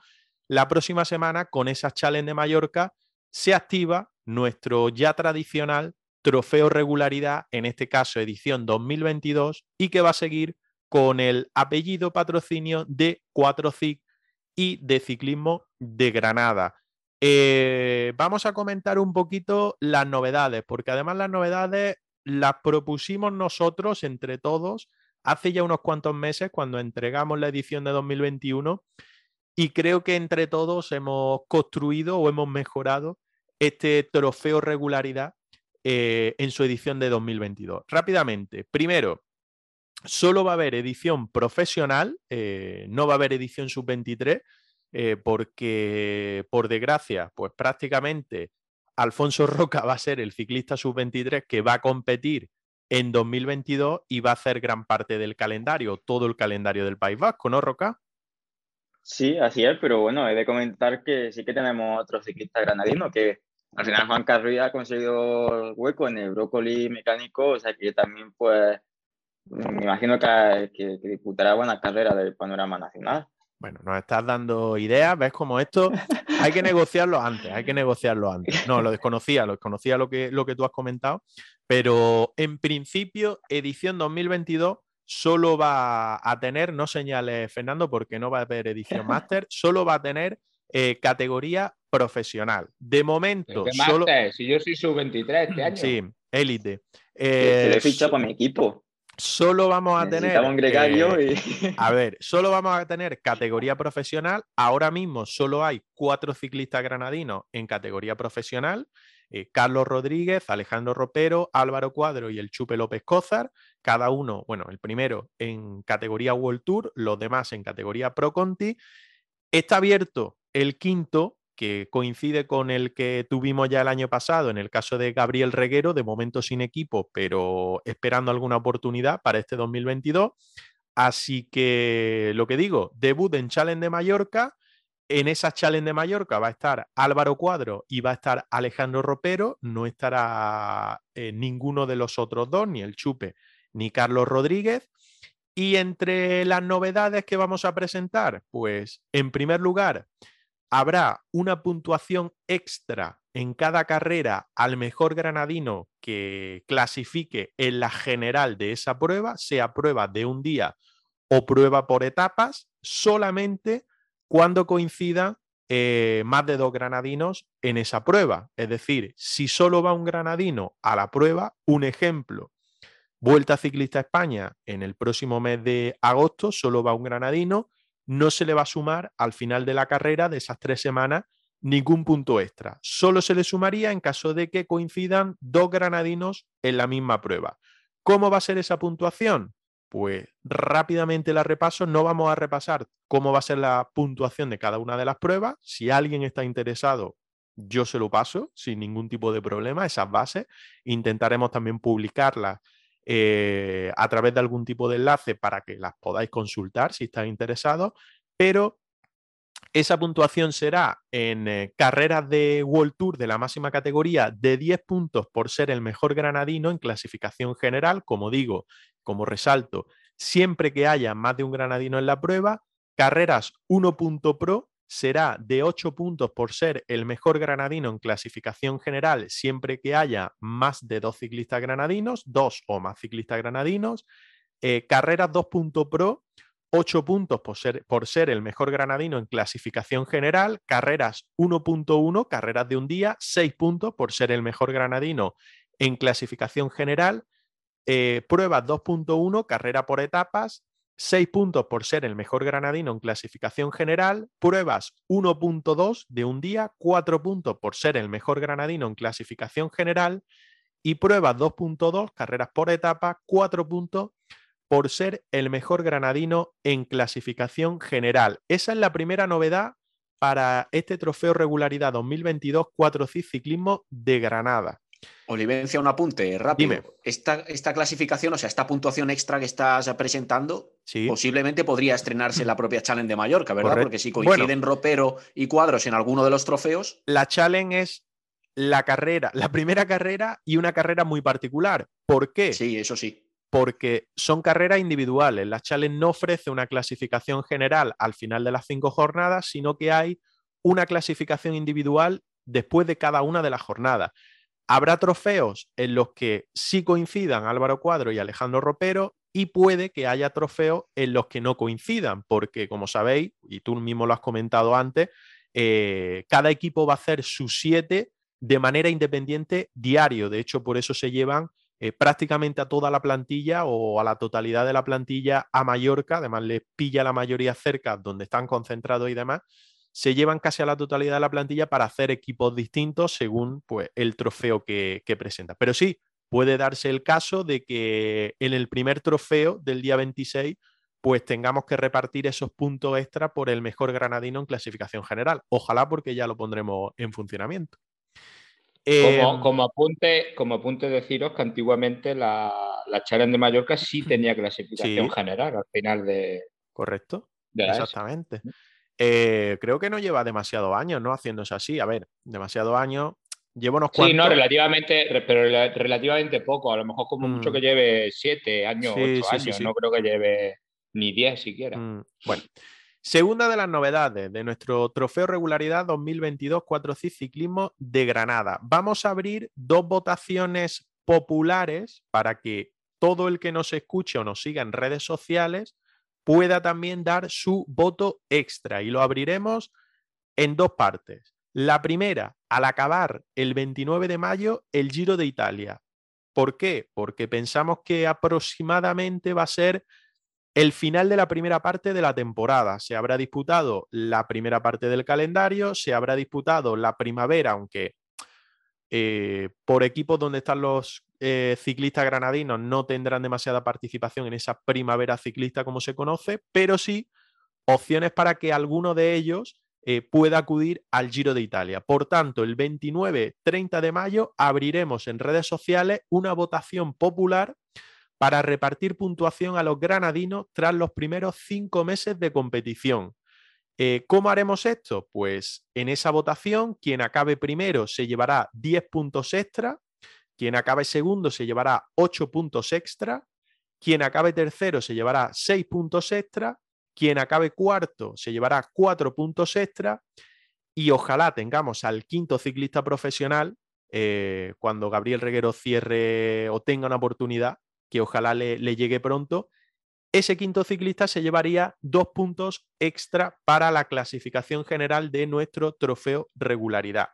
La próxima semana, con esa challenge de Mallorca, se activa nuestro ya tradicional trofeo regularidad, en este caso edición 2022, y que va a seguir con el apellido patrocinio de 4CIC y de Ciclismo de Granada. Eh, vamos a comentar un poquito las novedades, porque además las novedades las propusimos nosotros entre todos hace ya unos cuantos meses cuando entregamos la edición de 2021 y creo que entre todos hemos construido o hemos mejorado este trofeo regularidad eh, en su edición de 2022. Rápidamente, primero, solo va a haber edición profesional, eh, no va a haber edición sub-23 eh, porque por desgracia, pues prácticamente Alfonso Roca va a ser el ciclista sub-23 que va a competir en 2022 y va a hacer gran parte del calendario, todo el calendario del País Vasco, ¿no, Roca? Sí, así es, pero bueno, he de comentar que sí que tenemos otro ciclista granadino que al final Juan Carrillo ha conseguido hueco en el brócoli mecánico, o sea que también pues me imagino que, que, que disputará buena carrera del panorama nacional. Bueno, nos estás dando ideas, ves como esto hay que negociarlo antes, hay que negociarlo antes. No, lo desconocía, lo desconocía lo que, lo que tú has comentado, pero en principio, edición 2022 solo va a tener, no señales Fernando porque no va a haber edición máster, solo va a tener eh, categoría profesional. De momento, solo... Si yo soy sub-23 este año. Sí, élite. Eh, he fichado para mi equipo. Solo vamos a tener. Un gregario eh, A ver, solo vamos a tener categoría profesional. Ahora mismo solo hay cuatro ciclistas granadinos en categoría profesional. Eh, Carlos Rodríguez, Alejandro Ropero, Álvaro Cuadro y el Chupe López Cózar. Cada uno, bueno, el primero en categoría World Tour, los demás en categoría Pro Conti. Está abierto el quinto que coincide con el que tuvimos ya el año pasado en el caso de Gabriel Reguero, de momento sin equipo, pero esperando alguna oportunidad para este 2022. Así que lo que digo, debut en Challenge de Mallorca. En esa Challenge de Mallorca va a estar Álvaro Cuadro y va a estar Alejandro Ropero. No estará eh, ninguno de los otros dos, ni el Chupe ni Carlos Rodríguez. Y entre las novedades que vamos a presentar, pues en primer lugar, habrá una puntuación extra en cada carrera al mejor granadino que clasifique en la general de esa prueba, sea prueba de un día o prueba por etapas, solamente cuando coincidan eh, más de dos granadinos en esa prueba. Es decir, si solo va un granadino a la prueba, un ejemplo, Vuelta Ciclista España en el próximo mes de agosto, solo va un granadino, no se le va a sumar al final de la carrera de esas tres semanas ningún punto extra. Solo se le sumaría en caso de que coincidan dos granadinos en la misma prueba. ¿Cómo va a ser esa puntuación? Pues rápidamente la repaso. No vamos a repasar cómo va a ser la puntuación de cada una de las pruebas. Si alguien está interesado, yo se lo paso sin ningún tipo de problema, esas bases. Intentaremos también publicarlas eh, a través de algún tipo de enlace para que las podáis consultar si estáis interesados, pero esa puntuación será en eh, carreras de World Tour de la máxima categoría de 10 puntos por ser el mejor granadino en clasificación general, como digo, como resalto, siempre que haya más de un granadino en la prueba, carreras 1 pro será de 8 puntos por ser el mejor granadino en clasificación general siempre que haya más de dos ciclistas granadinos, dos o más ciclistas granadinos. Eh, carreras 2 pro, 8 puntos por ser, por ser el mejor granadino en clasificación general. Carreras 1.1, carreras de un día, 6 puntos por ser el mejor granadino en clasificación general. Eh, pruebas 2.1, carrera por etapas, 6 puntos por ser el mejor granadino en clasificación general, pruebas 1.2 de un día, 4 puntos por ser el mejor granadino en clasificación general y pruebas 2.2, carreras por etapa, 4 puntos por ser el mejor granadino en clasificación general. Esa es la primera novedad para este trofeo regularidad 2022 4 ciclismo de Granada. Olivencia, un apunte rápido. Esta, esta, clasificación, o sea, esta puntuación extra que estás presentando, posiblemente podría estrenarse en la propia Challenge de Mallorca, ¿verdad? Porque si coinciden ropero y cuadros en alguno de los trofeos. La Challenge es la carrera, la primera carrera y una carrera muy particular. ¿Por qué? Sí, eso sí. Porque son carreras individuales. La Challenge no ofrece una clasificación general al final de las cinco jornadas, sino que hay una clasificación individual después de cada una de las jornadas. Habrá trofeos en los que sí coincidan Álvaro Cuadro y Alejandro Ropero y puede que haya trofeos en los que no coincidan, porque como sabéis, y tú mismo lo has comentado antes, eh, cada equipo va a hacer sus siete de manera independiente diario. De hecho, por eso se llevan eh, prácticamente a toda la plantilla o a la totalidad de la plantilla a Mallorca. Además, les pilla la mayoría cerca donde están concentrados y demás se llevan casi a la totalidad de la plantilla para hacer equipos distintos según pues, el trofeo que, presenta. Pero sí, puede darse el caso de que en el primer trofeo del día 26 pues tengamos que repartir esos puntos extra por el mejor granadino en clasificación general. Ojalá porque ya lo pondremos en funcionamiento. como, em, apunte, como apunte deciros que antiguamente la, la Challenge de Mallorca sí tenía clasificación general al final de... Correcto. Exactamente. Eh, creo que no lleva demasiados años, ¿no? Haciéndose así. A ver, demasiados años. Llevo unos Sí, no, cuantos. relativamente, re- pero rela- relativamente poco. A lo mejor como mucho Mm. que lleve siete años, Sí, ocho sí, años. sí. No creo que lleve ni diez siquiera. Mm, Bueno, segunda de las novedades de nuestro trofeo regularidad 2022 4C Ciclismo de Granada. Vamos a abrir dos votaciones populares para que todo el que nos escuche o nos siga en redes sociales pueda también dar su voto extra y lo abriremos en dos partes. La primera, al acabar el 29 de mayo, el Giro de Italia. ¿Por qué? Porque pensamos que aproximadamente va a ser el final de la primera parte de la temporada. Se habrá disputado la primera parte del calendario, se habrá disputado la primavera, aunque eh, por equipos donde están los eh, ciclistas granadinos no tendrán demasiada participación en esa primavera ciclista como se conoce, pero sí opciones para que alguno de ellos eh, pueda acudir al Giro de Italia. Por tanto, el 29-30 de mayo abriremos en redes sociales una votación popular para repartir puntuación a los granadinos tras los primeros cinco meses de competición. Eh, ¿Cómo haremos esto? Pues en esa votación, quien acabe primero se llevará 10 puntos extra, quien acabe segundo se llevará 8 puntos extra, quien acabe tercero se llevará 6 puntos extra, quien acabe cuarto se llevará 4 puntos extra y ojalá tengamos al quinto ciclista profesional eh, cuando Gabriel Reguero cierre o tenga una oportunidad, que ojalá le, le llegue pronto, ese quinto ciclista se llevaría dos puntos extra para la clasificación general de nuestro trofeo regularidad.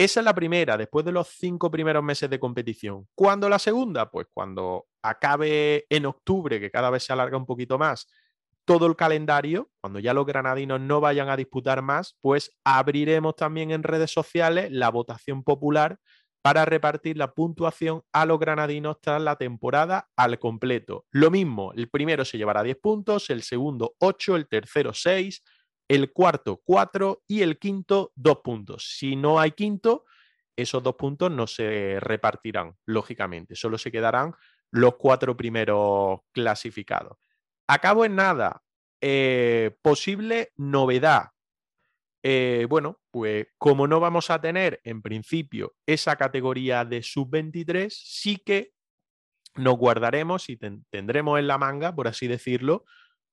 Esa es la primera, después de los cinco primeros meses de competición. ¿Cuándo la segunda? Pues cuando acabe en octubre, que cada vez se alarga un poquito más, todo el calendario, cuando ya los granadinos no vayan a disputar más, pues abriremos también en redes sociales la votación popular para repartir la puntuación a los granadinos tras la temporada al completo. Lo mismo, el primero se llevará 10 puntos, el segundo 8, el tercero 6, el cuarto 4 y el quinto 2 puntos. Si no hay quinto, esos dos puntos no se repartirán, lógicamente, solo se quedarán los cuatro primeros clasificados. Acabo en nada. Eh, posible novedad. Eh, bueno, pues como no vamos a tener en principio esa categoría de sub-23, sí que nos guardaremos y ten- tendremos en la manga, por así decirlo,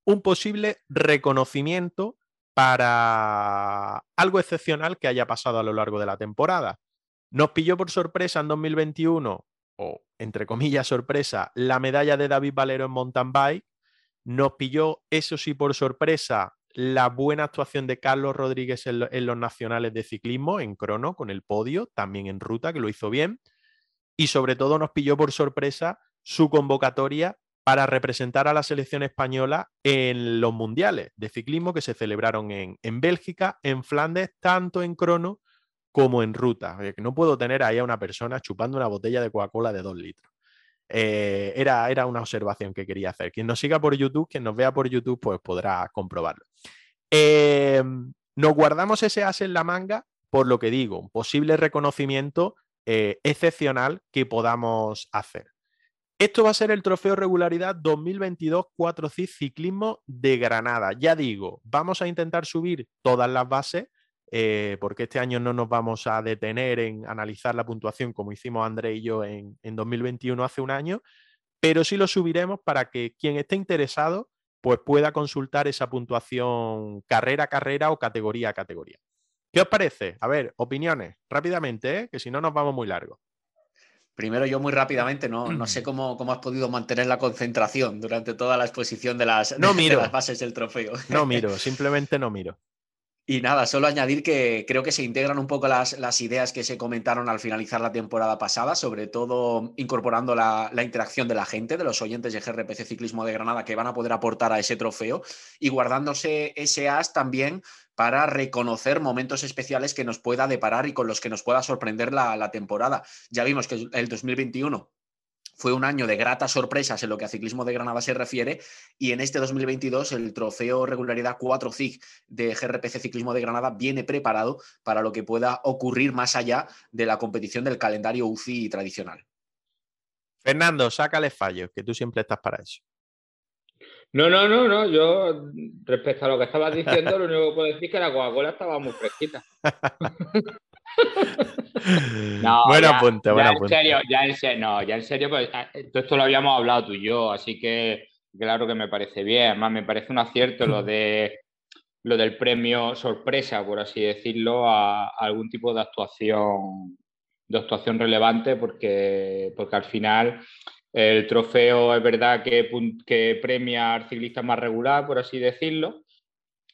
un posible reconocimiento para algo excepcional que haya pasado a lo largo de la temporada. Nos pilló por sorpresa en 2021, o entre comillas sorpresa, la medalla de David Valero en mountain bike. Nos pilló, eso sí, por sorpresa, la buena actuación de Carlos Rodríguez en, en los nacionales de ciclismo, en crono, con el podio, también en ruta, que lo hizo bien. Y sobre todo nos pilló por sorpresa su convocatoria para representar a la selección española en los mundiales de ciclismo que se celebraron en, en Bélgica, en Flandes, tanto en crono como en ruta. Eh, No puedo tener ahí a una persona chupando una botella de Coca-Cola de dos litros. Eh, era, era una observación que quería hacer. Quien nos siga por YouTube, quien nos vea por YouTube, pues podrá comprobarlo. Eh, nos guardamos ese as en la manga por lo que digo, un posible reconocimiento excepcional que podamos hacer. Esto va a ser el trofeo regularidad 2022 4CIS Ciclismo de Granada. Ya digo, vamos a intentar subir todas las bases eh, porque este año no nos vamos a detener en analizar la puntuación como hicimos André y yo en, en 2021 hace un año, pero sí lo subiremos para que quien esté interesado pues pueda consultar esa puntuación carrera a carrera o categoría a categoría. ¿Qué os parece? A ver, opiniones, rápidamente, ¿eh? que si no nos vamos muy largo. Primero, yo muy rápidamente, no, no sé cómo, cómo has podido mantener la concentración durante toda la exposición de las, No de miro. las bases del trofeo. No miro, simplemente no miro. Y nada, solo añadir que creo que se integran un poco las, las ideas que se comentaron al finalizar la temporada pasada, sobre todo incorporando la, la interacción de la gente, de los oyentes de GRPC Ciclismo de Granada que van a poder aportar a ese trofeo y guardándose ese as también para reconocer momentos especiales que nos pueda deparar y con los que nos pueda sorprender la, temporada. Ya vimos que el 2021 fue un año de gratas sorpresas en lo que a ciclismo de Granada se refiere y en este 2022 el trofeo regularidad 4 CIG de GRPC Ciclismo de Granada viene preparado para lo que pueda ocurrir más allá de la competición del calendario UCI tradicional. Fernando, sácale fallos, que tú siempre estás para eso. No, no, no, no. Yo, respecto a lo que estabas diciendo, lo único que puedo decir es que la Coca-Cola estaba muy fresquita. no, buen apunte, buen apunte. En serio, ya en serio, no, ya en serio, pues, ah, esto lo habíamos hablado tú y yo, así que claro que me parece bien. Además, me parece un acierto lo de lo del premio sorpresa, por así decirlo, a, algún tipo de actuación, de actuación relevante, porque, porque al final el trofeo es verdad que, que premia al ciclista más regular, por así decirlo,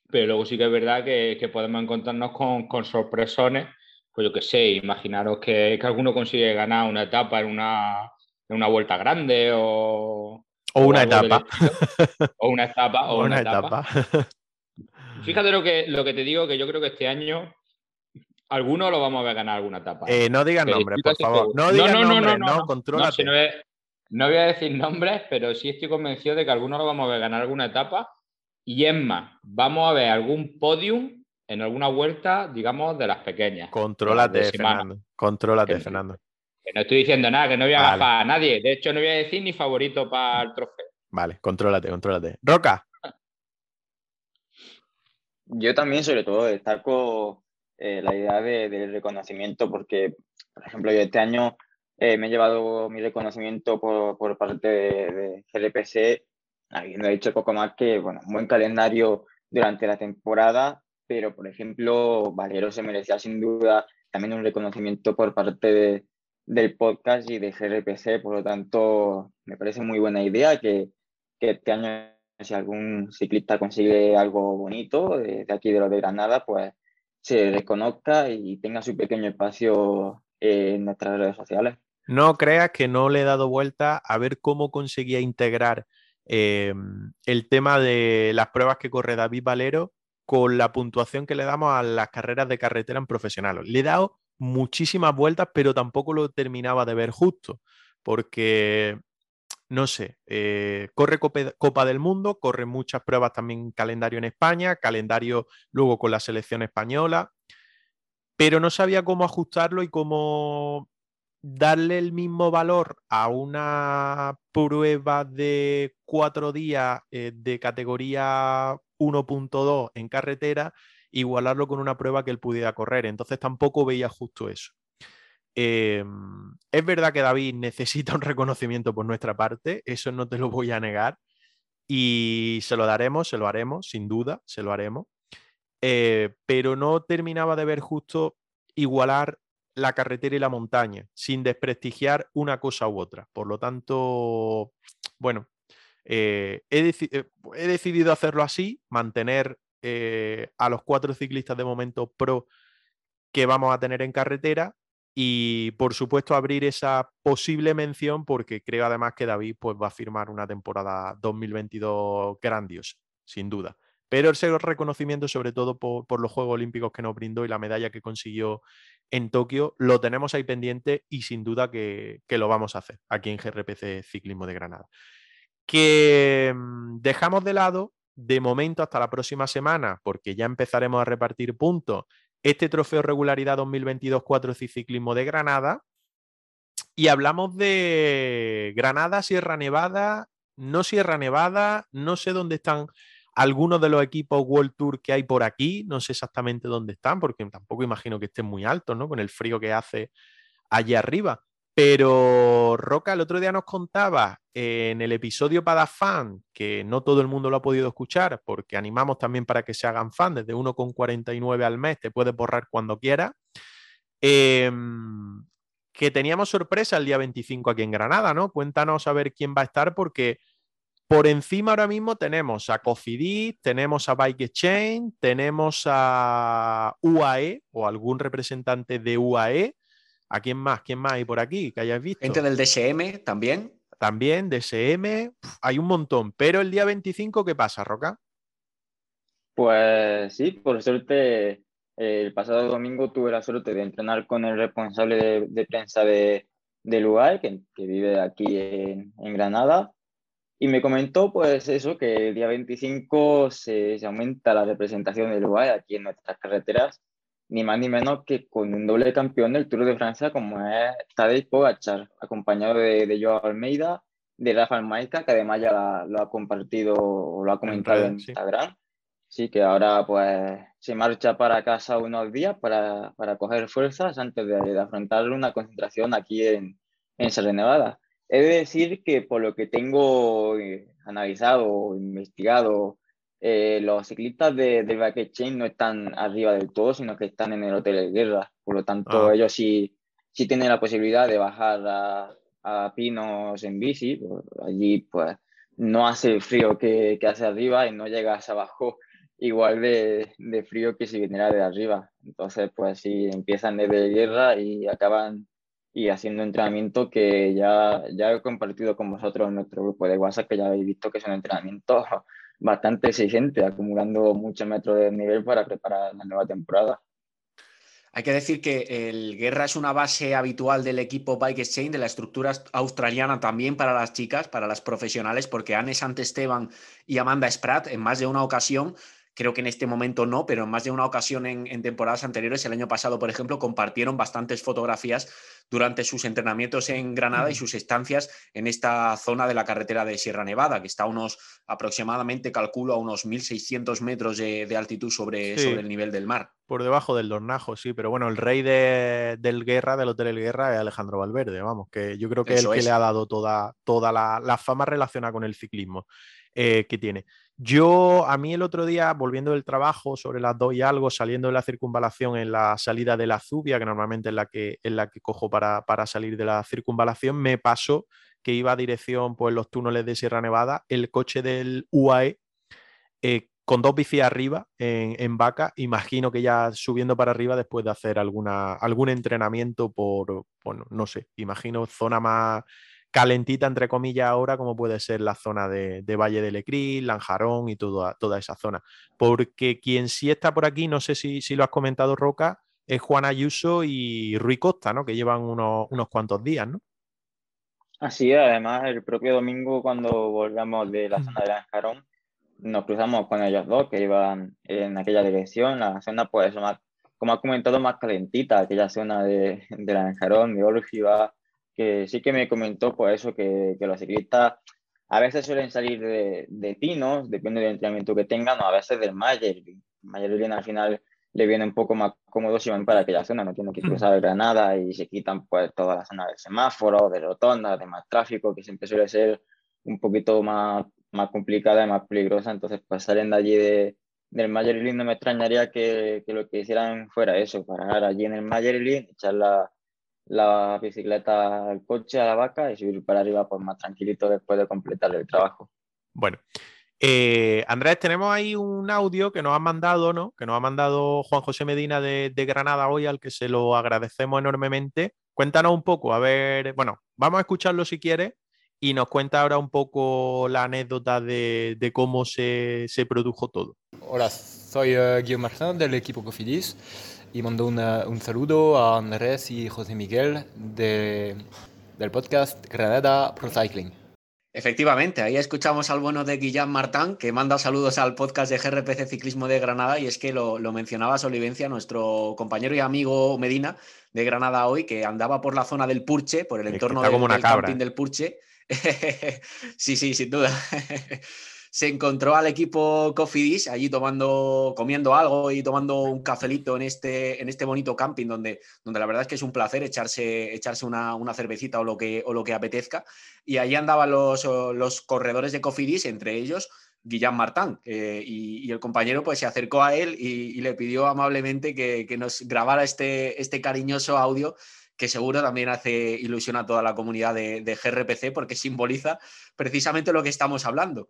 pero luego sí que es verdad que, podemos encontrarnos con, sorpresones, pues yo qué sé, imaginaros que, alguno consigue ganar una etapa en una, en una vuelta grande o... O una etapa. O una etapa. O, una, etapa. Fíjate lo que, lo que te digo, que yo creo que este año alguno lo vamos a ver ganar alguna etapa. Eh, no digan nombres, por favor. No digan no, nombres, no, no, contrólate. No, voy a decir nombres, pero sí estoy convencido de que alguno lo vamos a ver ganar alguna etapa. Y es más, vamos a ver algún podium en alguna vuelta, digamos, de las pequeñas. Contrólate, Fernando. Contrólate, Fernando. Que no estoy diciendo nada, que no voy a agafar a nadie. De hecho, no voy a decir ni favorito para el trofeo. Vale, contrólate, contrólate. Roca. Yo también, sobre todo, destaco eh, la idea del reconocimiento, porque, por ejemplo, yo este año eh, me he llevado mi reconocimiento por, por parte de, GLPC, habiendo dicho poco más que, bueno, un buen calendario durante la temporada, pero, por ejemplo, Valero se merecía sin duda también un reconocimiento por parte del podcast y de GRPC, por lo tanto, me parece muy buena idea que, que este año si algún ciclista consigue algo bonito de, aquí de lo de Granada, pues se reconozca y tenga su pequeño espacio en nuestras redes sociales. No creas que no le he dado vuelta a ver cómo conseguía integrar em, el tema de las pruebas que corre David Valero con la puntuación que le damos a las carreras de carretera en profesionales. Le he dado muchísimas vueltas, pero tampoco lo terminaba de ver justo, porque no sé, eh, corre Copa del Mundo, corre muchas pruebas también calendario en España, calendario luego con la selección española, pero no sabía cómo ajustarlo y cómo darle el mismo valor a una prueba de cuatro días eh, de categoría 1.2 en carretera, igualarlo con una prueba que él pudiera correr. Entonces tampoco veía justo eso. Em, es verdad que David necesita un reconocimiento por nuestra parte, eso no te lo voy a negar, y se lo daremos, se lo haremos, sin duda, se lo haremos, eh, pero no terminaba de ver justo igualar la carretera y la montaña, sin desprestigiar una cosa u otra. Por lo tanto, bueno, eh, he, eh, he, decidido hacerlo así, mantener a los cuatro ciclistas de momento pro que vamos a tener en carretera y por supuesto abrir esa posible mención porque creo además que David pues, va a firmar una temporada 2022 grandiosa, sin duda. Pero ese reconocimiento sobre todo por, los Juegos Olímpicos que nos brindó y la medalla que consiguió en Tokio, lo tenemos ahí pendiente y sin duda que, que lo vamos a hacer aquí en GRPC Ciclismo de Granada. Que mm, dejamos de lado de momento hasta la próxima semana, porque ya empezaremos a repartir puntos este trofeo regularidad 2022 4 ciclismo de Granada. Y hablamos de Granada, Sierra Nevada, no Sierra Nevada, no sé dónde están algunos de los equipos World Tour que hay por aquí, no sé exactamente dónde están, porque tampoco imagino que estén muy altos, ¿no? Con el frío que hace allá arriba. Pero Roca, el otro día nos contaba en el episodio para fan, que no todo el mundo lo ha podido escuchar, porque animamos también para que se hagan fan, desde 1,49 al mes, te puedes borrar cuando quieras, em, que teníamos sorpresa el día 25 aquí en Granada, ¿no? Cuéntanos a ver quién va a estar, porque por encima ahora mismo tenemos a Cofidis, tenemos a Bike Exchange, tenemos a UAE o algún representante de UAE, ¿A quién más? ¿Quién más hay por aquí que hayas visto? Gente del DSM también. También, DSM, hay un montón. Pero el día 25, ¿qué pasa, Roca? Pues sí, por suerte, el pasado domingo tuve la suerte de entrenar con el responsable de, prensa de, del UAE, que, vive aquí en, Granada, y me comentó pues eso, que el día 25 se, se aumenta la representación del UAE aquí en nuestras carreteras ni más ni menos que con un doble campeón del Tour de Francia como es Tadej Pogacar, acompañado de, de Joao Almeida de Rafa Maica, que además ya lo ha compartido o lo ha comentado en, Instagram. Sí. que ahora pues se marcha para casa unos días para, para coger fuerzas antes de, afrontar una concentración aquí en, en Sierra Nevada. He de decir que por lo que tengo eh, analizado, investigado, eh, los ciclistas de, del Chain no están arriba del todo, sino que están en el hotel de guerra. Por lo tanto, ah. ellos sí, sí tienen la posibilidad de bajar a, a Pinos en bici. Allí, pues, no hace el frío que, que, hace arriba y no llegas abajo igual de, de, frío que si viniera de arriba. Entonces, pues sí, empiezan desde guerra y acaban y haciendo entrenamiento que ya, ya he compartido con vosotros en nuestro grupo de WhatsApp, que ya habéis visto que son entrenamientos bastante exigentes, acumulando muchos metros de nivel para preparar la nueva temporada. Hay que decir que el Guerra es una base habitual del equipo Bike Exchange, de la estructura australiana también para las chicas, para las profesionales, porque Anne Esteban y Amanda Spratt en más de una ocasión Creo que en este momento no, pero en más de una ocasión en, temporadas anteriores, el año pasado, por ejemplo, compartieron bastantes fotografías durante sus entrenamientos en Granada y sus estancias en esta zona de la carretera de Sierra Nevada, que está a unos aproximadamente, calculo, a unos 1.600 metros de, altitud sobre, sobre el nivel del mar. Por debajo del Dornajo, sí, pero bueno, el rey del Guerra, del Hotel El Guerra, es Alejandro Valverde, vamos, que yo creo que es el que le ha dado toda, toda la, la fama relacionada con el ciclismo. Eh, que tiene. Yo, a mí el otro día, volviendo del trabajo, sobre las dos y algo, saliendo de la circunvalación en la salida de la Zubia, que normalmente es la que, es la que cojo para, salir de la circunvalación, me pasó que iba a dirección pues, los túneles de Sierra Nevada, el coche del UAE, eh, con dos bicis arriba en, en, vaca, imagino que ya subiendo para arriba después de hacer alguna, algún entrenamiento por, bueno, no sé, imagino zona más calentita, entre comillas, ahora, como puede ser la zona de, Valle del Ecril, Lanjarón y toda, toda esa zona. Porque quien sí está por aquí, no sé si, si lo has comentado, Roca, es Juan Ayuso y Rui Costa, ¿no? Que llevan unos, unos cuantos días, ¿no? Así es, además el propio domingo cuando volvamos de la zona de Lanjarón, nos cruzamos con ellos dos que iban en aquella dirección, la zona pues más, como ha comentado, más calentita, aquella zona de, de Lanjarón, de Orgiva, que sí que me comentó pues eso, que, que los ciclistas a veces suelen salir de, de pinos, depende del entrenamiento que tengan, o a veces del Mayer. Mayer al final le viene un poco más cómodo si van para aquella zona, no tienen que cruzar Granada y se quitan pues toda la zona del semáforo, de rotonda, de más tráfico, que siempre suele ser un poquito más, más complicada y más peligrosa, entonces pues salen de allí de, del Mayer no me extrañaría que, que, lo que hicieran fuera eso, parar allí en el Mayer echar la, la bicicleta al coche, a la vaca y subir para arriba pues más tranquilito después de completar el trabajo. Bueno, eh, Andrés, tenemos ahí un audio que nos ha mandado, ¿no? Que nos ha mandado Juan José Medina de, Granada hoy, al que se lo agradecemos enormemente. Cuéntanos un poco, a ver, bueno, vamos a escucharlo si quieres y nos cuenta ahora un poco la anécdota de, cómo se, produjo todo. Hola, soy uh, Guillermo Martín del equipo Cofidis y mando un saludo a Andrés y José Miguel de, del podcast Granada Pro Cycling. Efectivamente, ahí escuchamos al bueno de Guillán Martán, que manda saludos al podcast de GRPC Ciclismo de Granada, y es que lo, lo mencionaba Solivencia, nuestro compañero y amigo Medina de Granada hoy, que andaba por la zona del Purche, por el entorno del, camping del Purche. sí, sí, sin duda. se encontró al equipo Cofidis allí tomando, comiendo algo y tomando un cafelito en este, en este bonito camping donde, donde la verdad es que es un placer echarse, echarse una, cervecita o lo, que, o lo que apetezca. Y allí andaban los, los corredores de Cofidis, entre ellos Guillán Martán, y, el compañero pues se acercó a él y, le pidió amablemente que, nos grabara este, este cariñoso audio que seguro también hace ilusión a toda la comunidad de GRPC porque simboliza precisamente lo que estamos hablando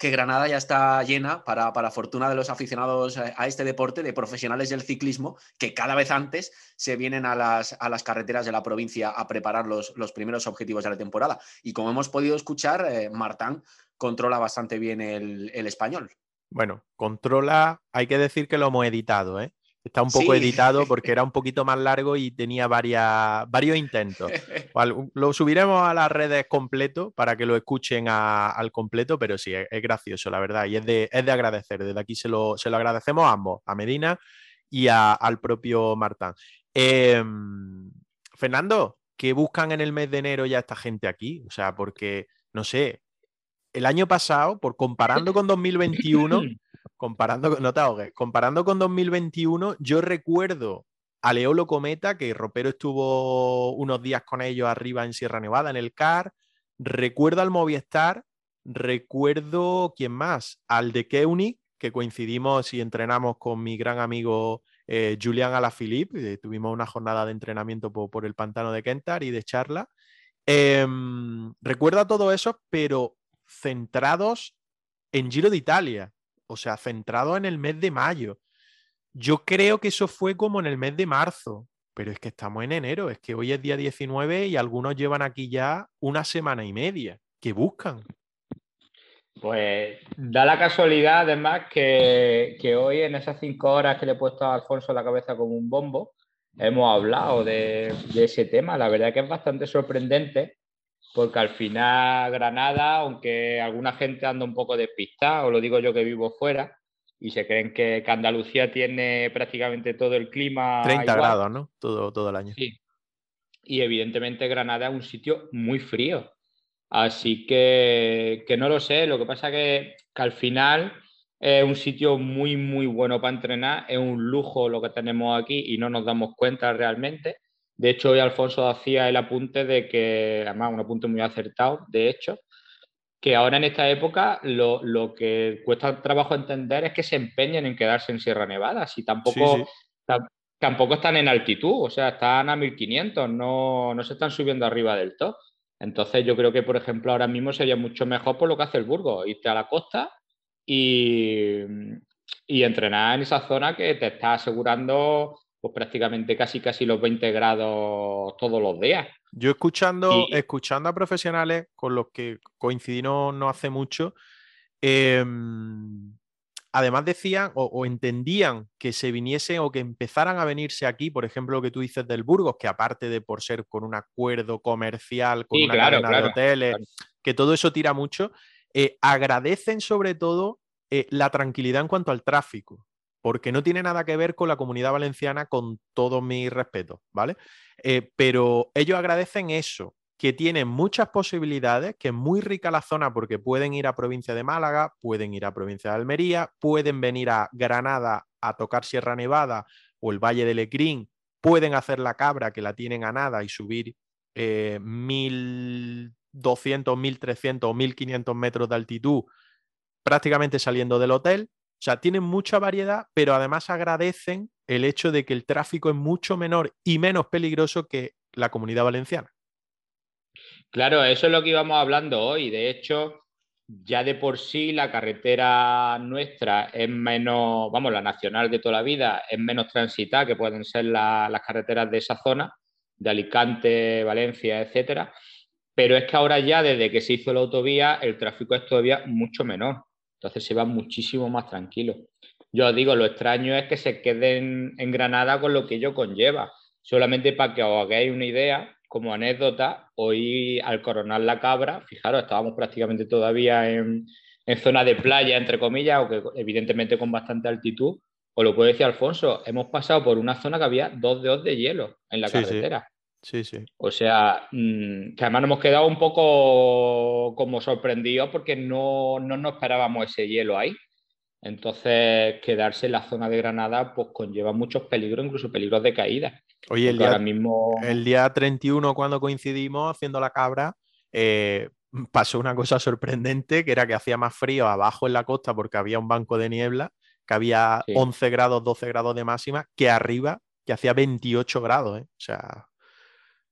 que Granada ya está llena, para, para, fortuna de los aficionados a este deporte, de profesionales del ciclismo, que cada vez antes se vienen a las, a las carreteras de la provincia a preparar los, los, primeros objetivos de la temporada. Y como hemos podido escuchar, eh, Martán controla bastante bien el, el español. Bueno, controla, hay que decir que lo hemos editado, ¿eh? Está un poco editado porque era un poquito más largo y tenía varias, varios intentos. Lo subiremos a las redes completo para que lo escuchen al completo, pero sí, es, gracioso, la verdad, y es de, es de agradecer. Desde aquí se lo, se lo agradecemos a ambos, a Medina y al propio Martán. Em, Fernando, ¿qué buscan en el mes de enero ya esta gente aquí? O sea, porque, no sé, el año pasado, por comparando con 2021, comparando, no te ahogues, comparando con 2021, yo recuerdo a Leolo Cometa, que Ropero estuvo unos días con ellos arriba en Sierra Nevada, en el CAR. Recuerdo al Movistar, recuerdo, ¿quién más? Al de Keuni, que coincidimos y entrenamos con mi gran amigo eh, Julián Alaphilippe. Eh, tuvimos una jornada de entrenamiento por, el pantano de Kentar y de charla. Em, recuerdo a todo eso, pero centrados en Giro de Italia, o sea, centrados en el mes de mayo. Yo creo que eso fue como en el mes de marzo, pero es que estamos en enero, es que hoy es día 19 y algunos llevan aquí ya una semana y media. ¿Qué buscan? Pues da la casualidad, además, que, hoy en esas cinco horas que le he puesto a Alfonso la cabeza como un bombo, hemos hablado de, de ese tema. La verdad que es bastante sorprendente, porque al final Granada, aunque alguna gente anda un poco despistada, o lo digo yo que vivo fuera, y se creen que, Andalucía tiene prácticamente todo el clima. 30 grados, ¿no? Todo, todo el año. Sí. Y evidentemente Granada es un sitio muy frío. Así que, que no lo sé. Lo que pasa que, que al final es un sitio muy, muy bueno para entrenar. Es un lujo lo que tenemos aquí y no nos damos cuenta realmente. De hecho, hoy Alfonso hacía el apunte de que, además, un apunte muy acertado, de hecho, que ahora en esta época lo, que cuesta trabajo entender es que se empeñen en quedarse en Sierra Nevada, si tampoco, tampoco están en altitud, o sea, están a 1500, no, no se están subiendo arriba del todo. Entonces yo creo que, por ejemplo, ahora mismo sería mucho mejor por lo que hace el Burgos, irte a la costa y, y entrenar en esa zona que te está asegurando pues prácticamente casi casi los 20 grados todos los días. Yo escuchando, escuchando a profesionales con los que coincidí no, hace mucho, em, además decían o, entendían que se viniesen o que empezaran a venirse aquí, por ejemplo, lo que tú dices del Burgos, que aparte de por ser con un acuerdo comercial, con una cadena de hoteles, que todo eso tira mucho, eh, agradecen sobre todo eh, la tranquilidad en cuanto al tráfico porque no tiene nada que ver con la comunidad valenciana con todo mi respeto, ¿vale? Eh, pero ellos agradecen eso, que tienen muchas posibilidades, que es muy rica la zona porque pueden ir a provincia de Málaga, pueden ir a provincia de Almería, pueden venir a Granada a tocar Sierra Nevada o el Valle de Lecrín, pueden hacer la cabra que la tienen a nada y subir eh, 1200, 1300 o 1500 metros de altitud prácticamente saliendo del hotel o sea, tienen mucha variedad, pero además agradecen el hecho de que el tráfico es mucho menor y menos peligroso que la comunidad valenciana. Claro, eso es lo que íbamos hablando hoy. De hecho, ya de por sí la carretera nuestra es menos, vamos, la nacional de toda la vida es menos transitada que pueden ser las carreteras de esa zona, de Alicante, Valencia, etcétera. Pero es que ahora ya, desde que se hizo la autovía, el tráfico es todavía mucho menor. Entonces se va muchísimo más tranquilo. Yo os digo, lo extraño es que se queden en Granada con lo que ello conlleva. Solamente para que os hagáis una idea, como anécdota, hoy al coronar la cabra, fijaros, estábamos prácticamente todavía en, zona de playa, entre comillas, aunque evidentemente con bastante altitud. Os lo puede decir Alfonso, hemos pasado por una zona que había dos dedos de hielo en la carretera. Sí, sí. O sea, mm, que además nos hemos quedado un poco como sorprendidos porque no, nos esperábamos ese hielo ahí. Entonces, quedarse en la zona de Granada pues conlleva muchos peligros, incluso peligros de caída. Oye, el día, mismo... el día 31, cuando coincidimos haciendo la cabra, eh, pasó una cosa sorprendente, que era que hacía más frío abajo en la costa porque había un banco de niebla, que había 11 grados, 12 grados de máxima, que arriba, que hacía 28 grados. ¿eh? O sea,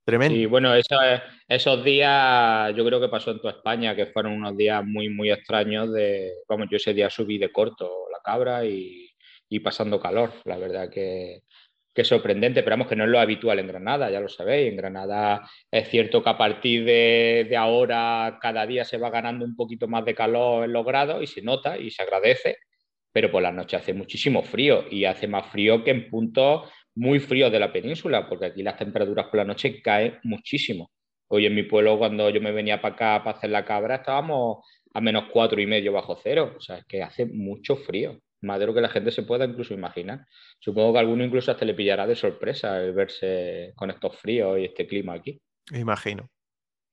Tremendo. Y bueno, esos días yo creo que pasó en toda España, que fueron unos días muy, muy extraños de, vamos, yo ese día subí de corto la cabra y, pasando calor, la verdad que, que sorprendente, pero vamos que no es lo habitual en Granada, ya lo sabéis, en Granada es cierto que a partir de, de, ahora cada día se va ganando un poquito más de calor en los grados y se nota y se agradece, pero por la noche hace muchísimo frío y hace más frío que en puntos muy fríos de la península, porque aquí las temperaturas por la noche caen muchísimo. Hoy en mi pueblo, cuando yo me venía para acá para hacer la cabra, estábamos a menos cuatro y medio bajo cero. O sea, es que hace mucho frío, más de lo que la gente se pueda incluso imaginar. Supongo que alguno incluso hasta le pillará de sorpresa el verse con estos fríos y este clima aquí. Imagino.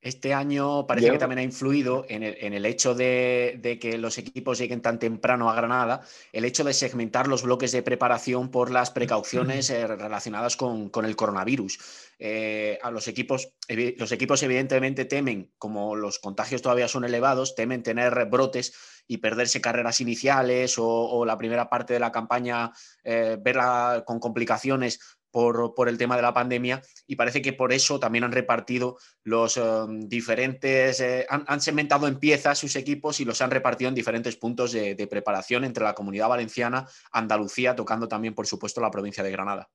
Este año parece que también ha influido en el, hecho de, que los equipos lleguen tan temprano a Granada, el hecho de segmentar los bloques de preparación por las precauciones eh, relacionadas con, el coronavirus. Eh, a los equipos, los equipos evidentemente temen, como los contagios todavía son elevados, temen tener brotes y perderse carreras iniciales o, la primera parte de la campaña eh, verla con complicaciones por, el tema de la pandemia y parece que por eso también han repartido los em, diferentes, eh, han, segmentado en piezas sus equipos y los han repartido en diferentes puntos de, preparación entre la comunidad valenciana, Andalucía, tocando también, por supuesto, la provincia de Granada.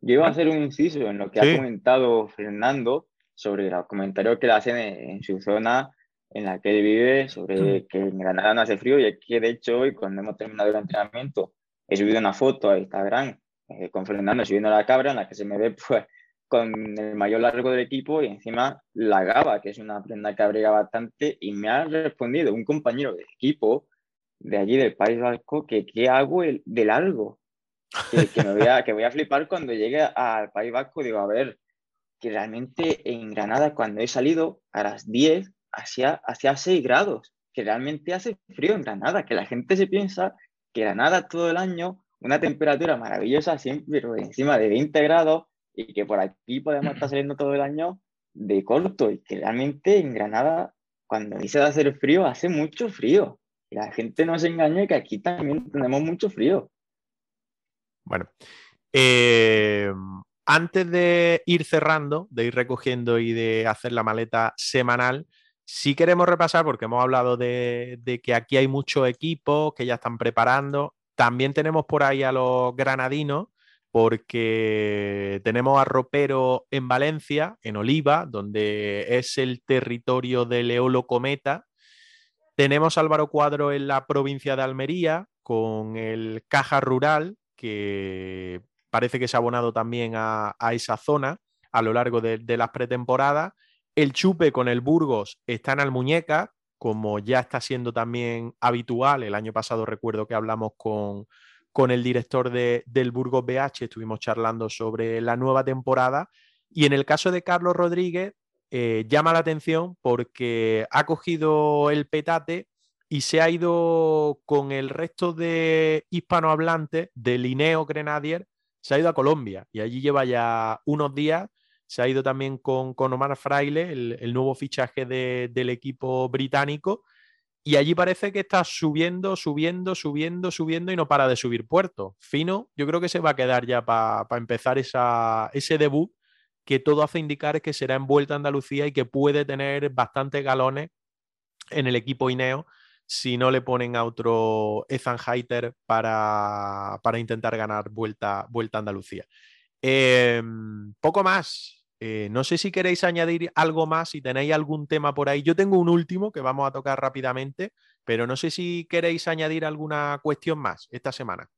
Yo iba a hacer un inciso en lo que ha comentado Fernando sobre los comentarios que le hacen en, su zona en la que él vive, sobre que en Granada no hace frío y aquí, de hecho, hoy, cuando hemos terminado el entrenamiento, he subido una foto a Instagram eh, con Fernando subiendo la cabra en la que se me ve pues con el mayor largo del equipo y encima la gaba, que es una prenda que abriga bastante, y me ha respondido un compañero de equipo de allí del País Vasco que qué hago el, de largo, que, me voy a, que voy a flipar cuando llegue al País Vasco, digo, a ver, que realmente en Granada cuando he salido a las 10 hacía, hacía 6 grados, que realmente hace frío en Granada, que la gente se piensa que Granada todo el año una temperatura maravillosa, siempre encima de 20 grados, y que por aquí podemos estar saliendo todo el año de corto, y que realmente en Granada, cuando dice de hacer frío, hace mucho frío. Y la gente no se engañe que aquí también tenemos mucho frío. Bueno, eh, antes de ir cerrando, de ir recogiendo y de hacer la maleta semanal, sí queremos repasar, porque hemos hablado de, de que aquí hay muchos equipos que ya están preparando. También tenemos por ahí a los granadinos, porque tenemos a Ropero en Valencia, en Oliva, donde es el territorio de Leolo Cometa. Tenemos a Álvaro Cuadro en la provincia de Almería, con el Caja Rural, que parece que se ha abonado también a, esa zona a lo largo de, de las pretemporadas. El Chupe con el Burgos está en Almuñeca, como ya está siendo también habitual. El año pasado recuerdo que hablamos con, con el director de, del Burgos BH, estuvimos charlando sobre la nueva temporada. Y en el caso de Carlos Rodríguez, eh, llama la atención porque ha cogido el petate y se ha ido con el resto de hispanohablantes del Lineo Grenadier, se ha ido a Colombia y allí lleva ya unos días se ha ido también con, Omar Fraile, el, nuevo fichaje del equipo británico. Y allí parece que está subiendo, subiendo, subiendo, subiendo y no para de subir puerto. Fino, yo creo que se va a quedar ya para empezar ese debut que todo hace indicar que será en Vuelta a Andalucía y que puede tener bastantes galones en el equipo Ineo si no le ponen a otro Ethan Heiter para, para intentar ganar Vuelta, vuelta a Andalucía. Em, poco más. Eh, no sé si queréis añadir algo más, si tenéis algún tema por ahí. Yo tengo un último que vamos a tocar rápidamente, pero no sé si queréis añadir alguna cuestión más esta semana.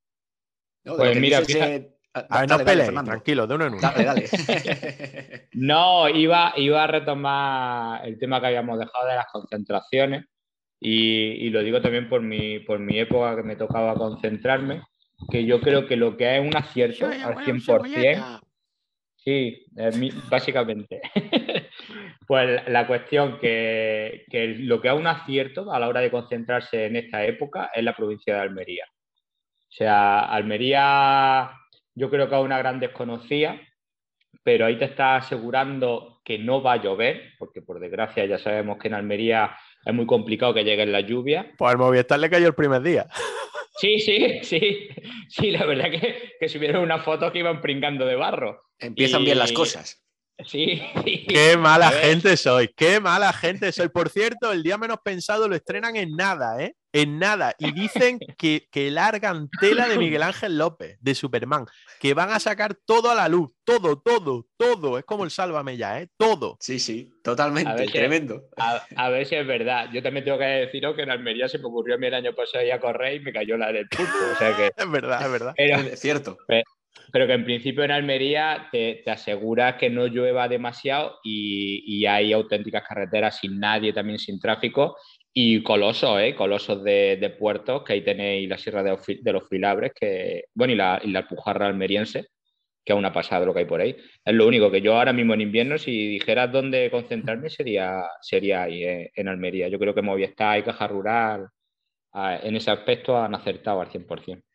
pues mira, a ver, no pelees, tranquilo, de uno en uno. Dale, dale. no, iba, iba a retomar el tema que habíamos dejado de las concentraciones y, lo digo también por mi, por mi época que me tocaba concentrarme que yo creo que lo que es un acierto al 100%, sí, básicamente, pues la cuestión que, que, lo que es un acierto a la hora de concentrarse en esta época es la provincia de Almería. O sea, Almería yo creo que es una gran desconocida, pero ahí te está asegurando que no va a llover, porque por desgracia ya sabemos que en Almería es muy complicado que lleguen las lluvias. Pues al Movistar le cayó el primer día. Sí, sí, sí. Sí, la verdad que, que subieron una foto que iban pringando de barro. Empiezan bien las cosas. Sí. Qué mala gente soy, qué mala gente soy. Por cierto, el día menos pensado lo estrenan en nada, ¿eh? En nada. Y dicen que, que largan tela de Miguel Ángel López, de Superman, que van a sacar todo a la luz, todo, todo, todo. Es como el sálvame ya, ¿eh? Todo. Sí, sí, totalmente, tremendo. a, ver si es verdad. Yo también tengo que deciros que en Almería se me ocurrió a mí el año pasado ir a correr y me cayó la del pulpo. O sea que... es verdad, es verdad. es cierto pero que en principio en Almería te, te aseguras que no llueva demasiado y, hay auténticas carreteras sin nadie, también sin tráfico y colosos, ¿eh? colosos de, puertos, que ahí tenéis la Sierra de, los Filabres, que, bueno, y la, y la Alpujarra almeriense, que aún ha pasado lo que hay por ahí. Es lo único que yo ahora mismo en invierno, si dijeras dónde concentrarme, sería, sería ahí eh, en Almería. Yo creo que Movistar y Caja Rural en ese aspecto han acertado al 100%.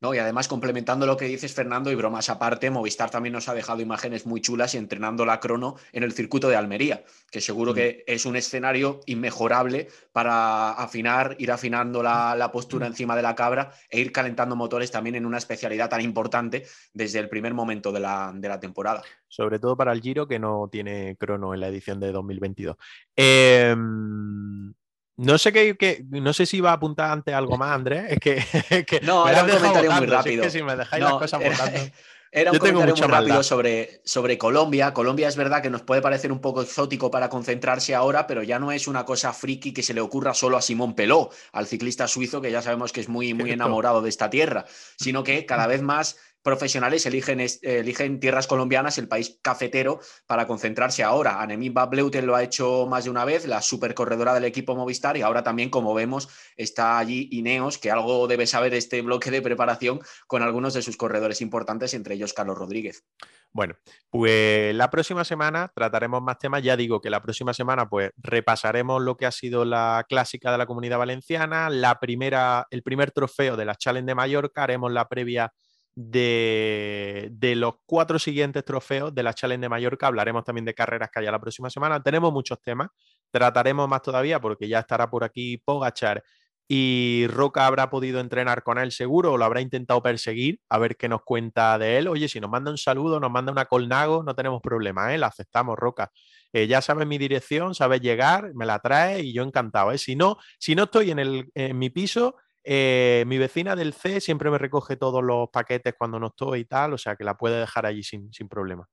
No, y además complementando lo que dices, Fernando, y bromas aparte, Movistar también nos ha dejado imágenes muy chulas y entrenando la crono en el circuito de Almería, que seguro que es un escenario inmejorable para afinar, ir afinando la, postura encima de la cabra e ir calentando motores también en una especialidad tan importante desde el primer momento de la, de la temporada. Sobre todo para el Giro, que no tiene crono en la edición de 2022. Eh, em, no sé qué, no sé si iba a apuntar antes algo más, Andrés. Es que, no, era un comentario muy rápido. Es que si me dejáis las cosas era, era un comentario muy rápido sobre, sobre Colombia. Colombia es verdad que nos puede parecer un poco exótico para concentrarse ahora, pero ya no es una cosa friki que se le ocurra solo a Simón Peló, al ciclista suizo que ya sabemos que es muy, muy enamorado de esta tierra, sino que cada vez más profesionales eligen, eligen tierras colombianas, el país cafetero, para concentrarse ahora. Anemi Bableuten lo ha hecho más de una vez, la supercorredora del equipo Movistar, y ahora también, como vemos, está allí Ineos, que algo debe saber este bloque de preparación con algunos de sus corredores importantes, entre ellos Carlos Rodríguez. Bueno, pues la próxima semana trataremos más temas. Ya digo que la próxima semana pues repasaremos lo que ha sido la clásica de la Comunidad Valenciana, la primera, el primer trofeo de la Challenge de Mallorca, haremos la previa de, los cuatro siguientes trofeos de la Challenge de Mallorca. Hablaremos también de carreras que haya la próxima semana. Tenemos muchos temas. Trataremos más todavía porque ya estará por aquí Pogachar y Roca habrá podido entrenar con él seguro o lo habrá intentado perseguir a ver qué nos cuenta de él. Oye, si nos manda un saludo, nos manda una colnago, no tenemos problema, ¿eh? la aceptamos, Roca. Eh, ya sabes mi dirección, sabes llegar, me la trae y yo encantado. ¿eh? Si, no, si no estoy en, el, en mi piso, eh, mi vecina del C siempre me recoge todos los paquetes cuando no estoy y tal, o sea que la puede dejar allí sin, problema.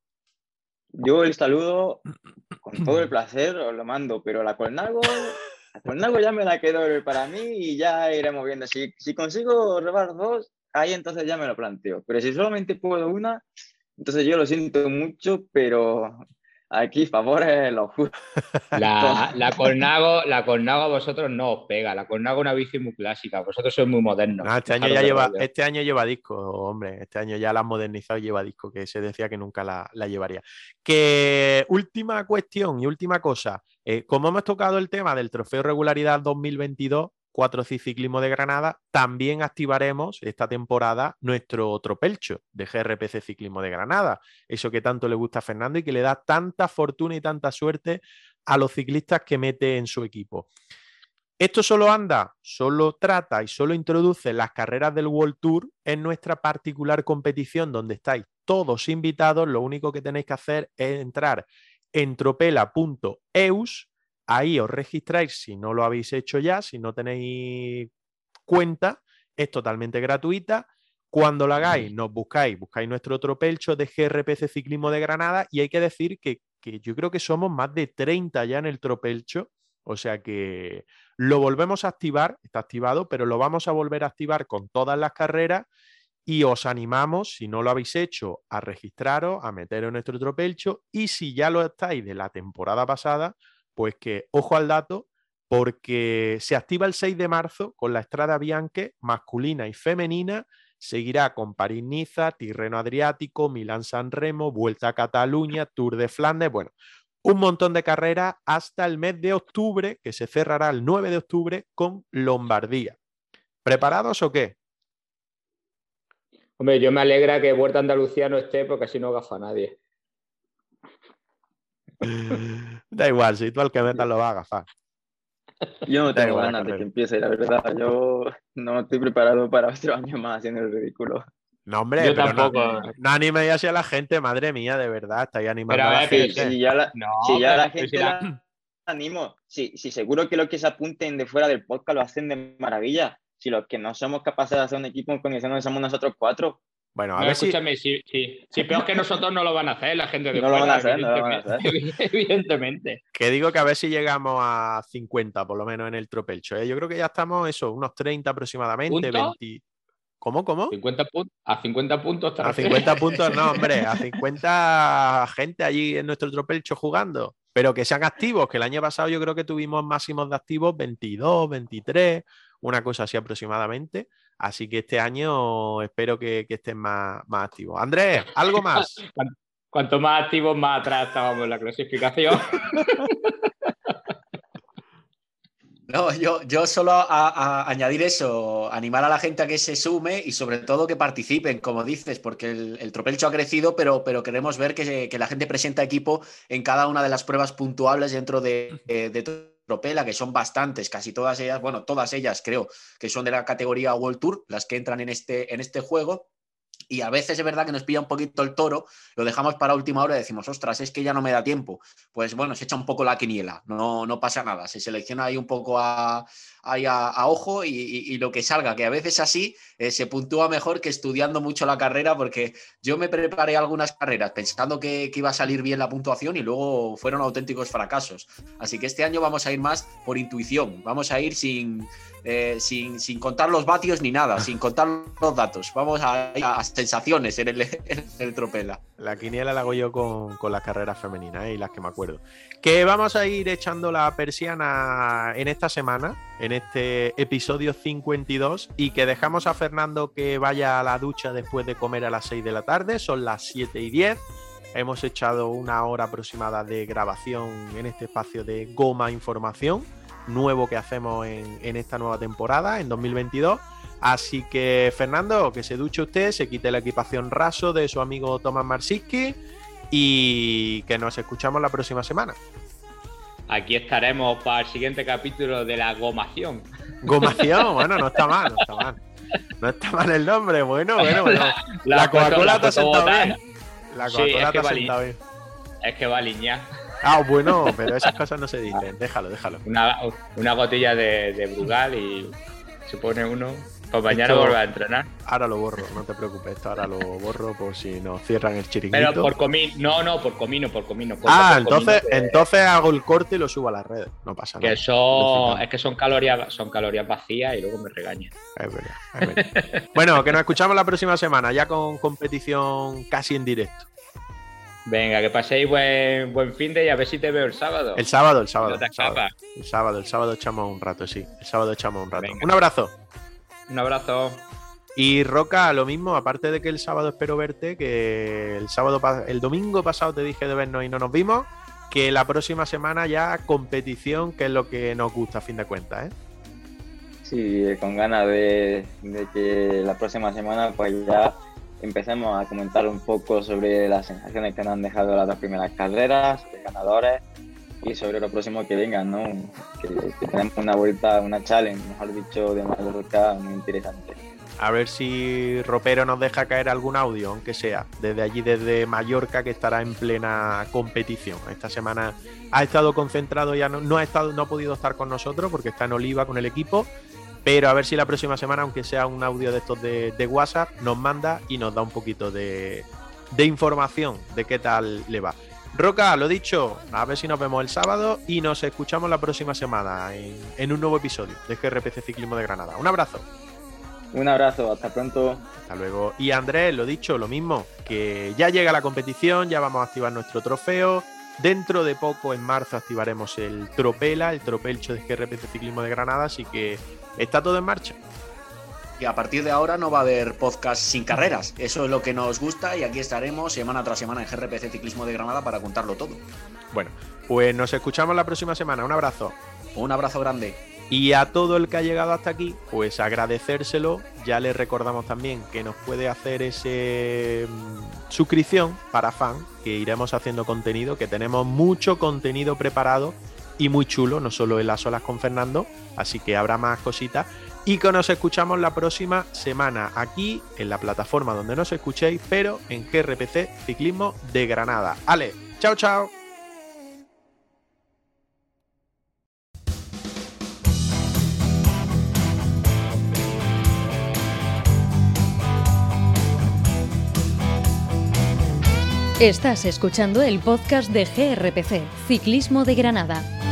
Yo el saludo con todo el placer os lo mando, pero la Colnago, la Colnago ya me la quedo para mí y ya iremos viendo. Si, si consigo robar dos, ahí entonces ya me lo planteo. Pero si solamente puedo una, entonces yo lo siento mucho, pero Aquí, favores los la, la Colnago, la Colnago a vosotros no os pega. La Colnago es una bici muy clásica. Vosotros sois muy modernos. este, año ya lleva, este año lleva disco, hombre. Este año ya la han modernizado y lleva disco, que se decía que nunca la, llevaría. Que última cuestión y última cosa. Eh, como hemos tocado el tema del Trofeo Regularidad 2022, 4 Ciclismo de Granada, también activaremos esta temporada nuestro tropelcho de GRPC Ciclismo de Granada. Eso que tanto le gusta a Fernando y que le da tanta fortuna y tanta suerte a los ciclistas que mete en su equipo. Esto solo anda, solo trata y solo introduce las carreras del World Tour en nuestra particular competición donde estáis todos invitados. Lo único que tenéis que hacer es entrar en tropela.eus Ahí os registráis si no lo habéis hecho ya, si no tenéis cuenta, es totalmente gratuita. Cuando lo hagáis, nos buscáis, buscáis nuestro otro pelcho de GRPC Ciclismo de Granada y hay que decir que, que yo creo que somos más de 30 ya en el tropelcho, o sea que lo volvemos a activar, está activado, pero lo vamos a volver a activar con todas las carreras y os animamos, si no lo habéis hecho, a registraros, a meteros en nuestro tropelcho y si ya lo estáis de la temporada pasada, pues que, ojo al dato, porque se activa el 6 de marzo con la Estrada Bianche masculina y femenina, seguirá con París-Niza, Tirreno Adriático, Milán-San Remo, Vuelta a Cataluña, Tour de Flandes, bueno, un montón de carreras hasta el mes de octubre, que se cerrará el 9 de octubre con Lombardía. ¿Preparados o qué? Hombre, yo me alegra que Vuelta a Andalucía no esté porque así no gafa nadie. Da igual, si tú al que metas lo vas a agafar. Yo no tengo ganas de que empiece, la verdad. Yo no estoy preparado para otro año más haciendo el ridículo. No, hombre, yo tampoco. No, no anime ya a la gente, madre mía, de verdad, estáis animando a la gente. Si ya la, si ya la gente la... animo, si, si seguro que los que se apunten de fuera del podcast lo hacen de maravilla. Si los que no somos capaces de hacer un equipo en condiciones somos nosotros cuatro, bueno, a ver escúchame, si... Si, peor que nosotros no lo van a hacer, la gente de no Lo van a hacer, no lo van a hacer. Evidentemente. Que digo que a ver si llegamos a 50, por lo menos en el tropelcho. ¿eh? Yo creo que ya estamos, eso, unos 30 aproximadamente, 20. ¿Cómo, cómo? 50 a 50 puntos. A 50 puntos, no, hombre, a 50 gente allí en nuestro tropelcho jugando. Pero que sean activos, que el año pasado yo creo que tuvimos máximos de activos 22, 23, una cosa así aproximadamente. Así que este año espero que, que estén más, más activos. Andrés, ¿algo más? Cuanto más activos, más atrás estábamos en la clasificación. No, yo, yo solo a, a añadir eso, animar a la gente a que se sume y sobre todo que participen, como dices, porque el, el Tropelcho ha crecido, pero, pero queremos ver que, que, la gente presenta equipo en cada una de las pruebas puntuables dentro de, de, de Tropela, que son bastantes, casi todas ellas, bueno, todas ellas creo que son de la categoría World Tour, las que entran en este, en este juego. Y a veces es verdad que nos pilla un poquito el toro, lo dejamos para última hora y decimos, ostras, es que ya no me da tiempo. Pues bueno, se echa un poco la quiniela, no, no pasa nada, se selecciona ahí un poco a, ahí a, ojo y, lo que salga, que a veces así eh, se puntúa mejor que estudiando mucho la carrera, porque yo me preparé algunas carreras pensando que, iba a salir bien la puntuación y luego fueron auténticos fracasos. Así que este año vamos a ir más por intuición, vamos a ir sin, eh, sin, sin, contar los vatios ni nada, sin contar los datos. Vamos a, a sensaciones en el, en el, tropela. La quiniela la hago yo con, con las carreras femeninas y las que me acuerdo. Que vamos a ir echando la persiana en esta semana, este episodio 52, y que dejamos a Fernando que vaya a la ducha después de comer a las 6 de la tarde, son las 7 y 10. Hemos echado una hora aproximada de grabación en este espacio de Goma Información nuevo que hacemos en, esta nueva temporada, en 2022. Así que, Fernando, que se duche usted, se quite la equipación raso de su amigo Tomás Marsiski y que nos escuchamos la próxima semana. Aquí estaremos para el siguiente capítulo de la gomación. Gomación, bueno, no está mal, no está mal. No está mal el nombre, bueno, bueno, bueno. La, la Coca-Cola te ha sentado bien. La Coca-Cola te ha sentado bien. Es que va a alinear. Ah, bueno, pero esas cosas no se dicen. Déjalo, déjalo. Una, una gotilla de, de, Brugal y se pone uno. Pues mañana esto, a entrenar. Ahora lo borro, no te preocupes. Esto ahora lo borro por si nos cierran el chiringuito. Pero por comino, no, no, por comino, por comino. Por, ah, por entonces, comino que, entonces hago el corte y lo subo a las redes. No pasa que nada. Son, es que son calorías, son calorías vacías y luego me regañan. Es verdad, es verdad. bueno, que nos escuchamos la próxima semana, ya con competición casi en directo. Venga, que paséis buen, buen fin de y a ver si te veo el sábado. El sábado, el sábado. No el, sábado el sábado, el sábado echamos un rato, sí. El sábado echamos un rato. Venga. Un abrazo. Un abrazo. Y Roca, lo mismo, aparte de que el sábado espero verte, que el sábado, el domingo pasado te dije de vernos y no nos vimos, que la próxima semana ya competición, que es lo que nos gusta a fin de cuentas, ¿eh? Sí, con ganas de, de que la próxima semana pues ya empecemos a comentar un poco sobre las sensaciones que nos han dejado las dos primeras carreras, de ganadores y sobre lo próximo que vengan, ¿no? Que, que tenemos una vuelta, una challenge, mejor dicho, de Mallorca muy interesante. A ver si Ropero nos deja caer algún audio, aunque sea, desde allí, desde Mallorca, que estará en plena competición. Esta semana ha estado concentrado, ya no, no ha estado, no ha podido estar con nosotros porque está en Oliva con el equipo, pero a ver si la próxima semana, aunque sea un audio de estos de, WhatsApp, nos manda y nos da un poquito de, información de qué tal le va. Roca, lo dicho, a ver si nos vemos el sábado y nos escuchamos la próxima semana en, en un nuevo episodio de GRPC Ciclismo de Granada. Un abrazo. Un abrazo, hasta pronto. Hasta luego. Y Andrés, lo dicho, lo mismo, que ya llega la competición, ya vamos a activar nuestro trofeo. Dentro de poco, en marzo, activaremos el Tropela, el Tropelcho de GRPC Ciclismo de Granada, así que está todo en marcha. Y a partir de ahora no va a haber podcast sin carreras. Eso es lo que nos gusta y aquí estaremos semana tras semana en GRPC Ciclismo de Granada para contarlo todo. Bueno, pues nos escuchamos la próxima semana. Un abrazo. Un abrazo grande. Y a todo el que ha llegado hasta aquí, pues agradecérselo. Ya le recordamos también que nos puede hacer ese suscripción para fan, que iremos haciendo contenido, que tenemos mucho contenido preparado y muy chulo, no solo en las olas con Fernando, así que habrá más cositas. Y que nos escuchamos la próxima semana aquí en la plataforma donde nos escuchéis, pero en GRPC Ciclismo de Granada. Ale, chao, chao. Estás escuchando el podcast de GRPC, Ciclismo de Granada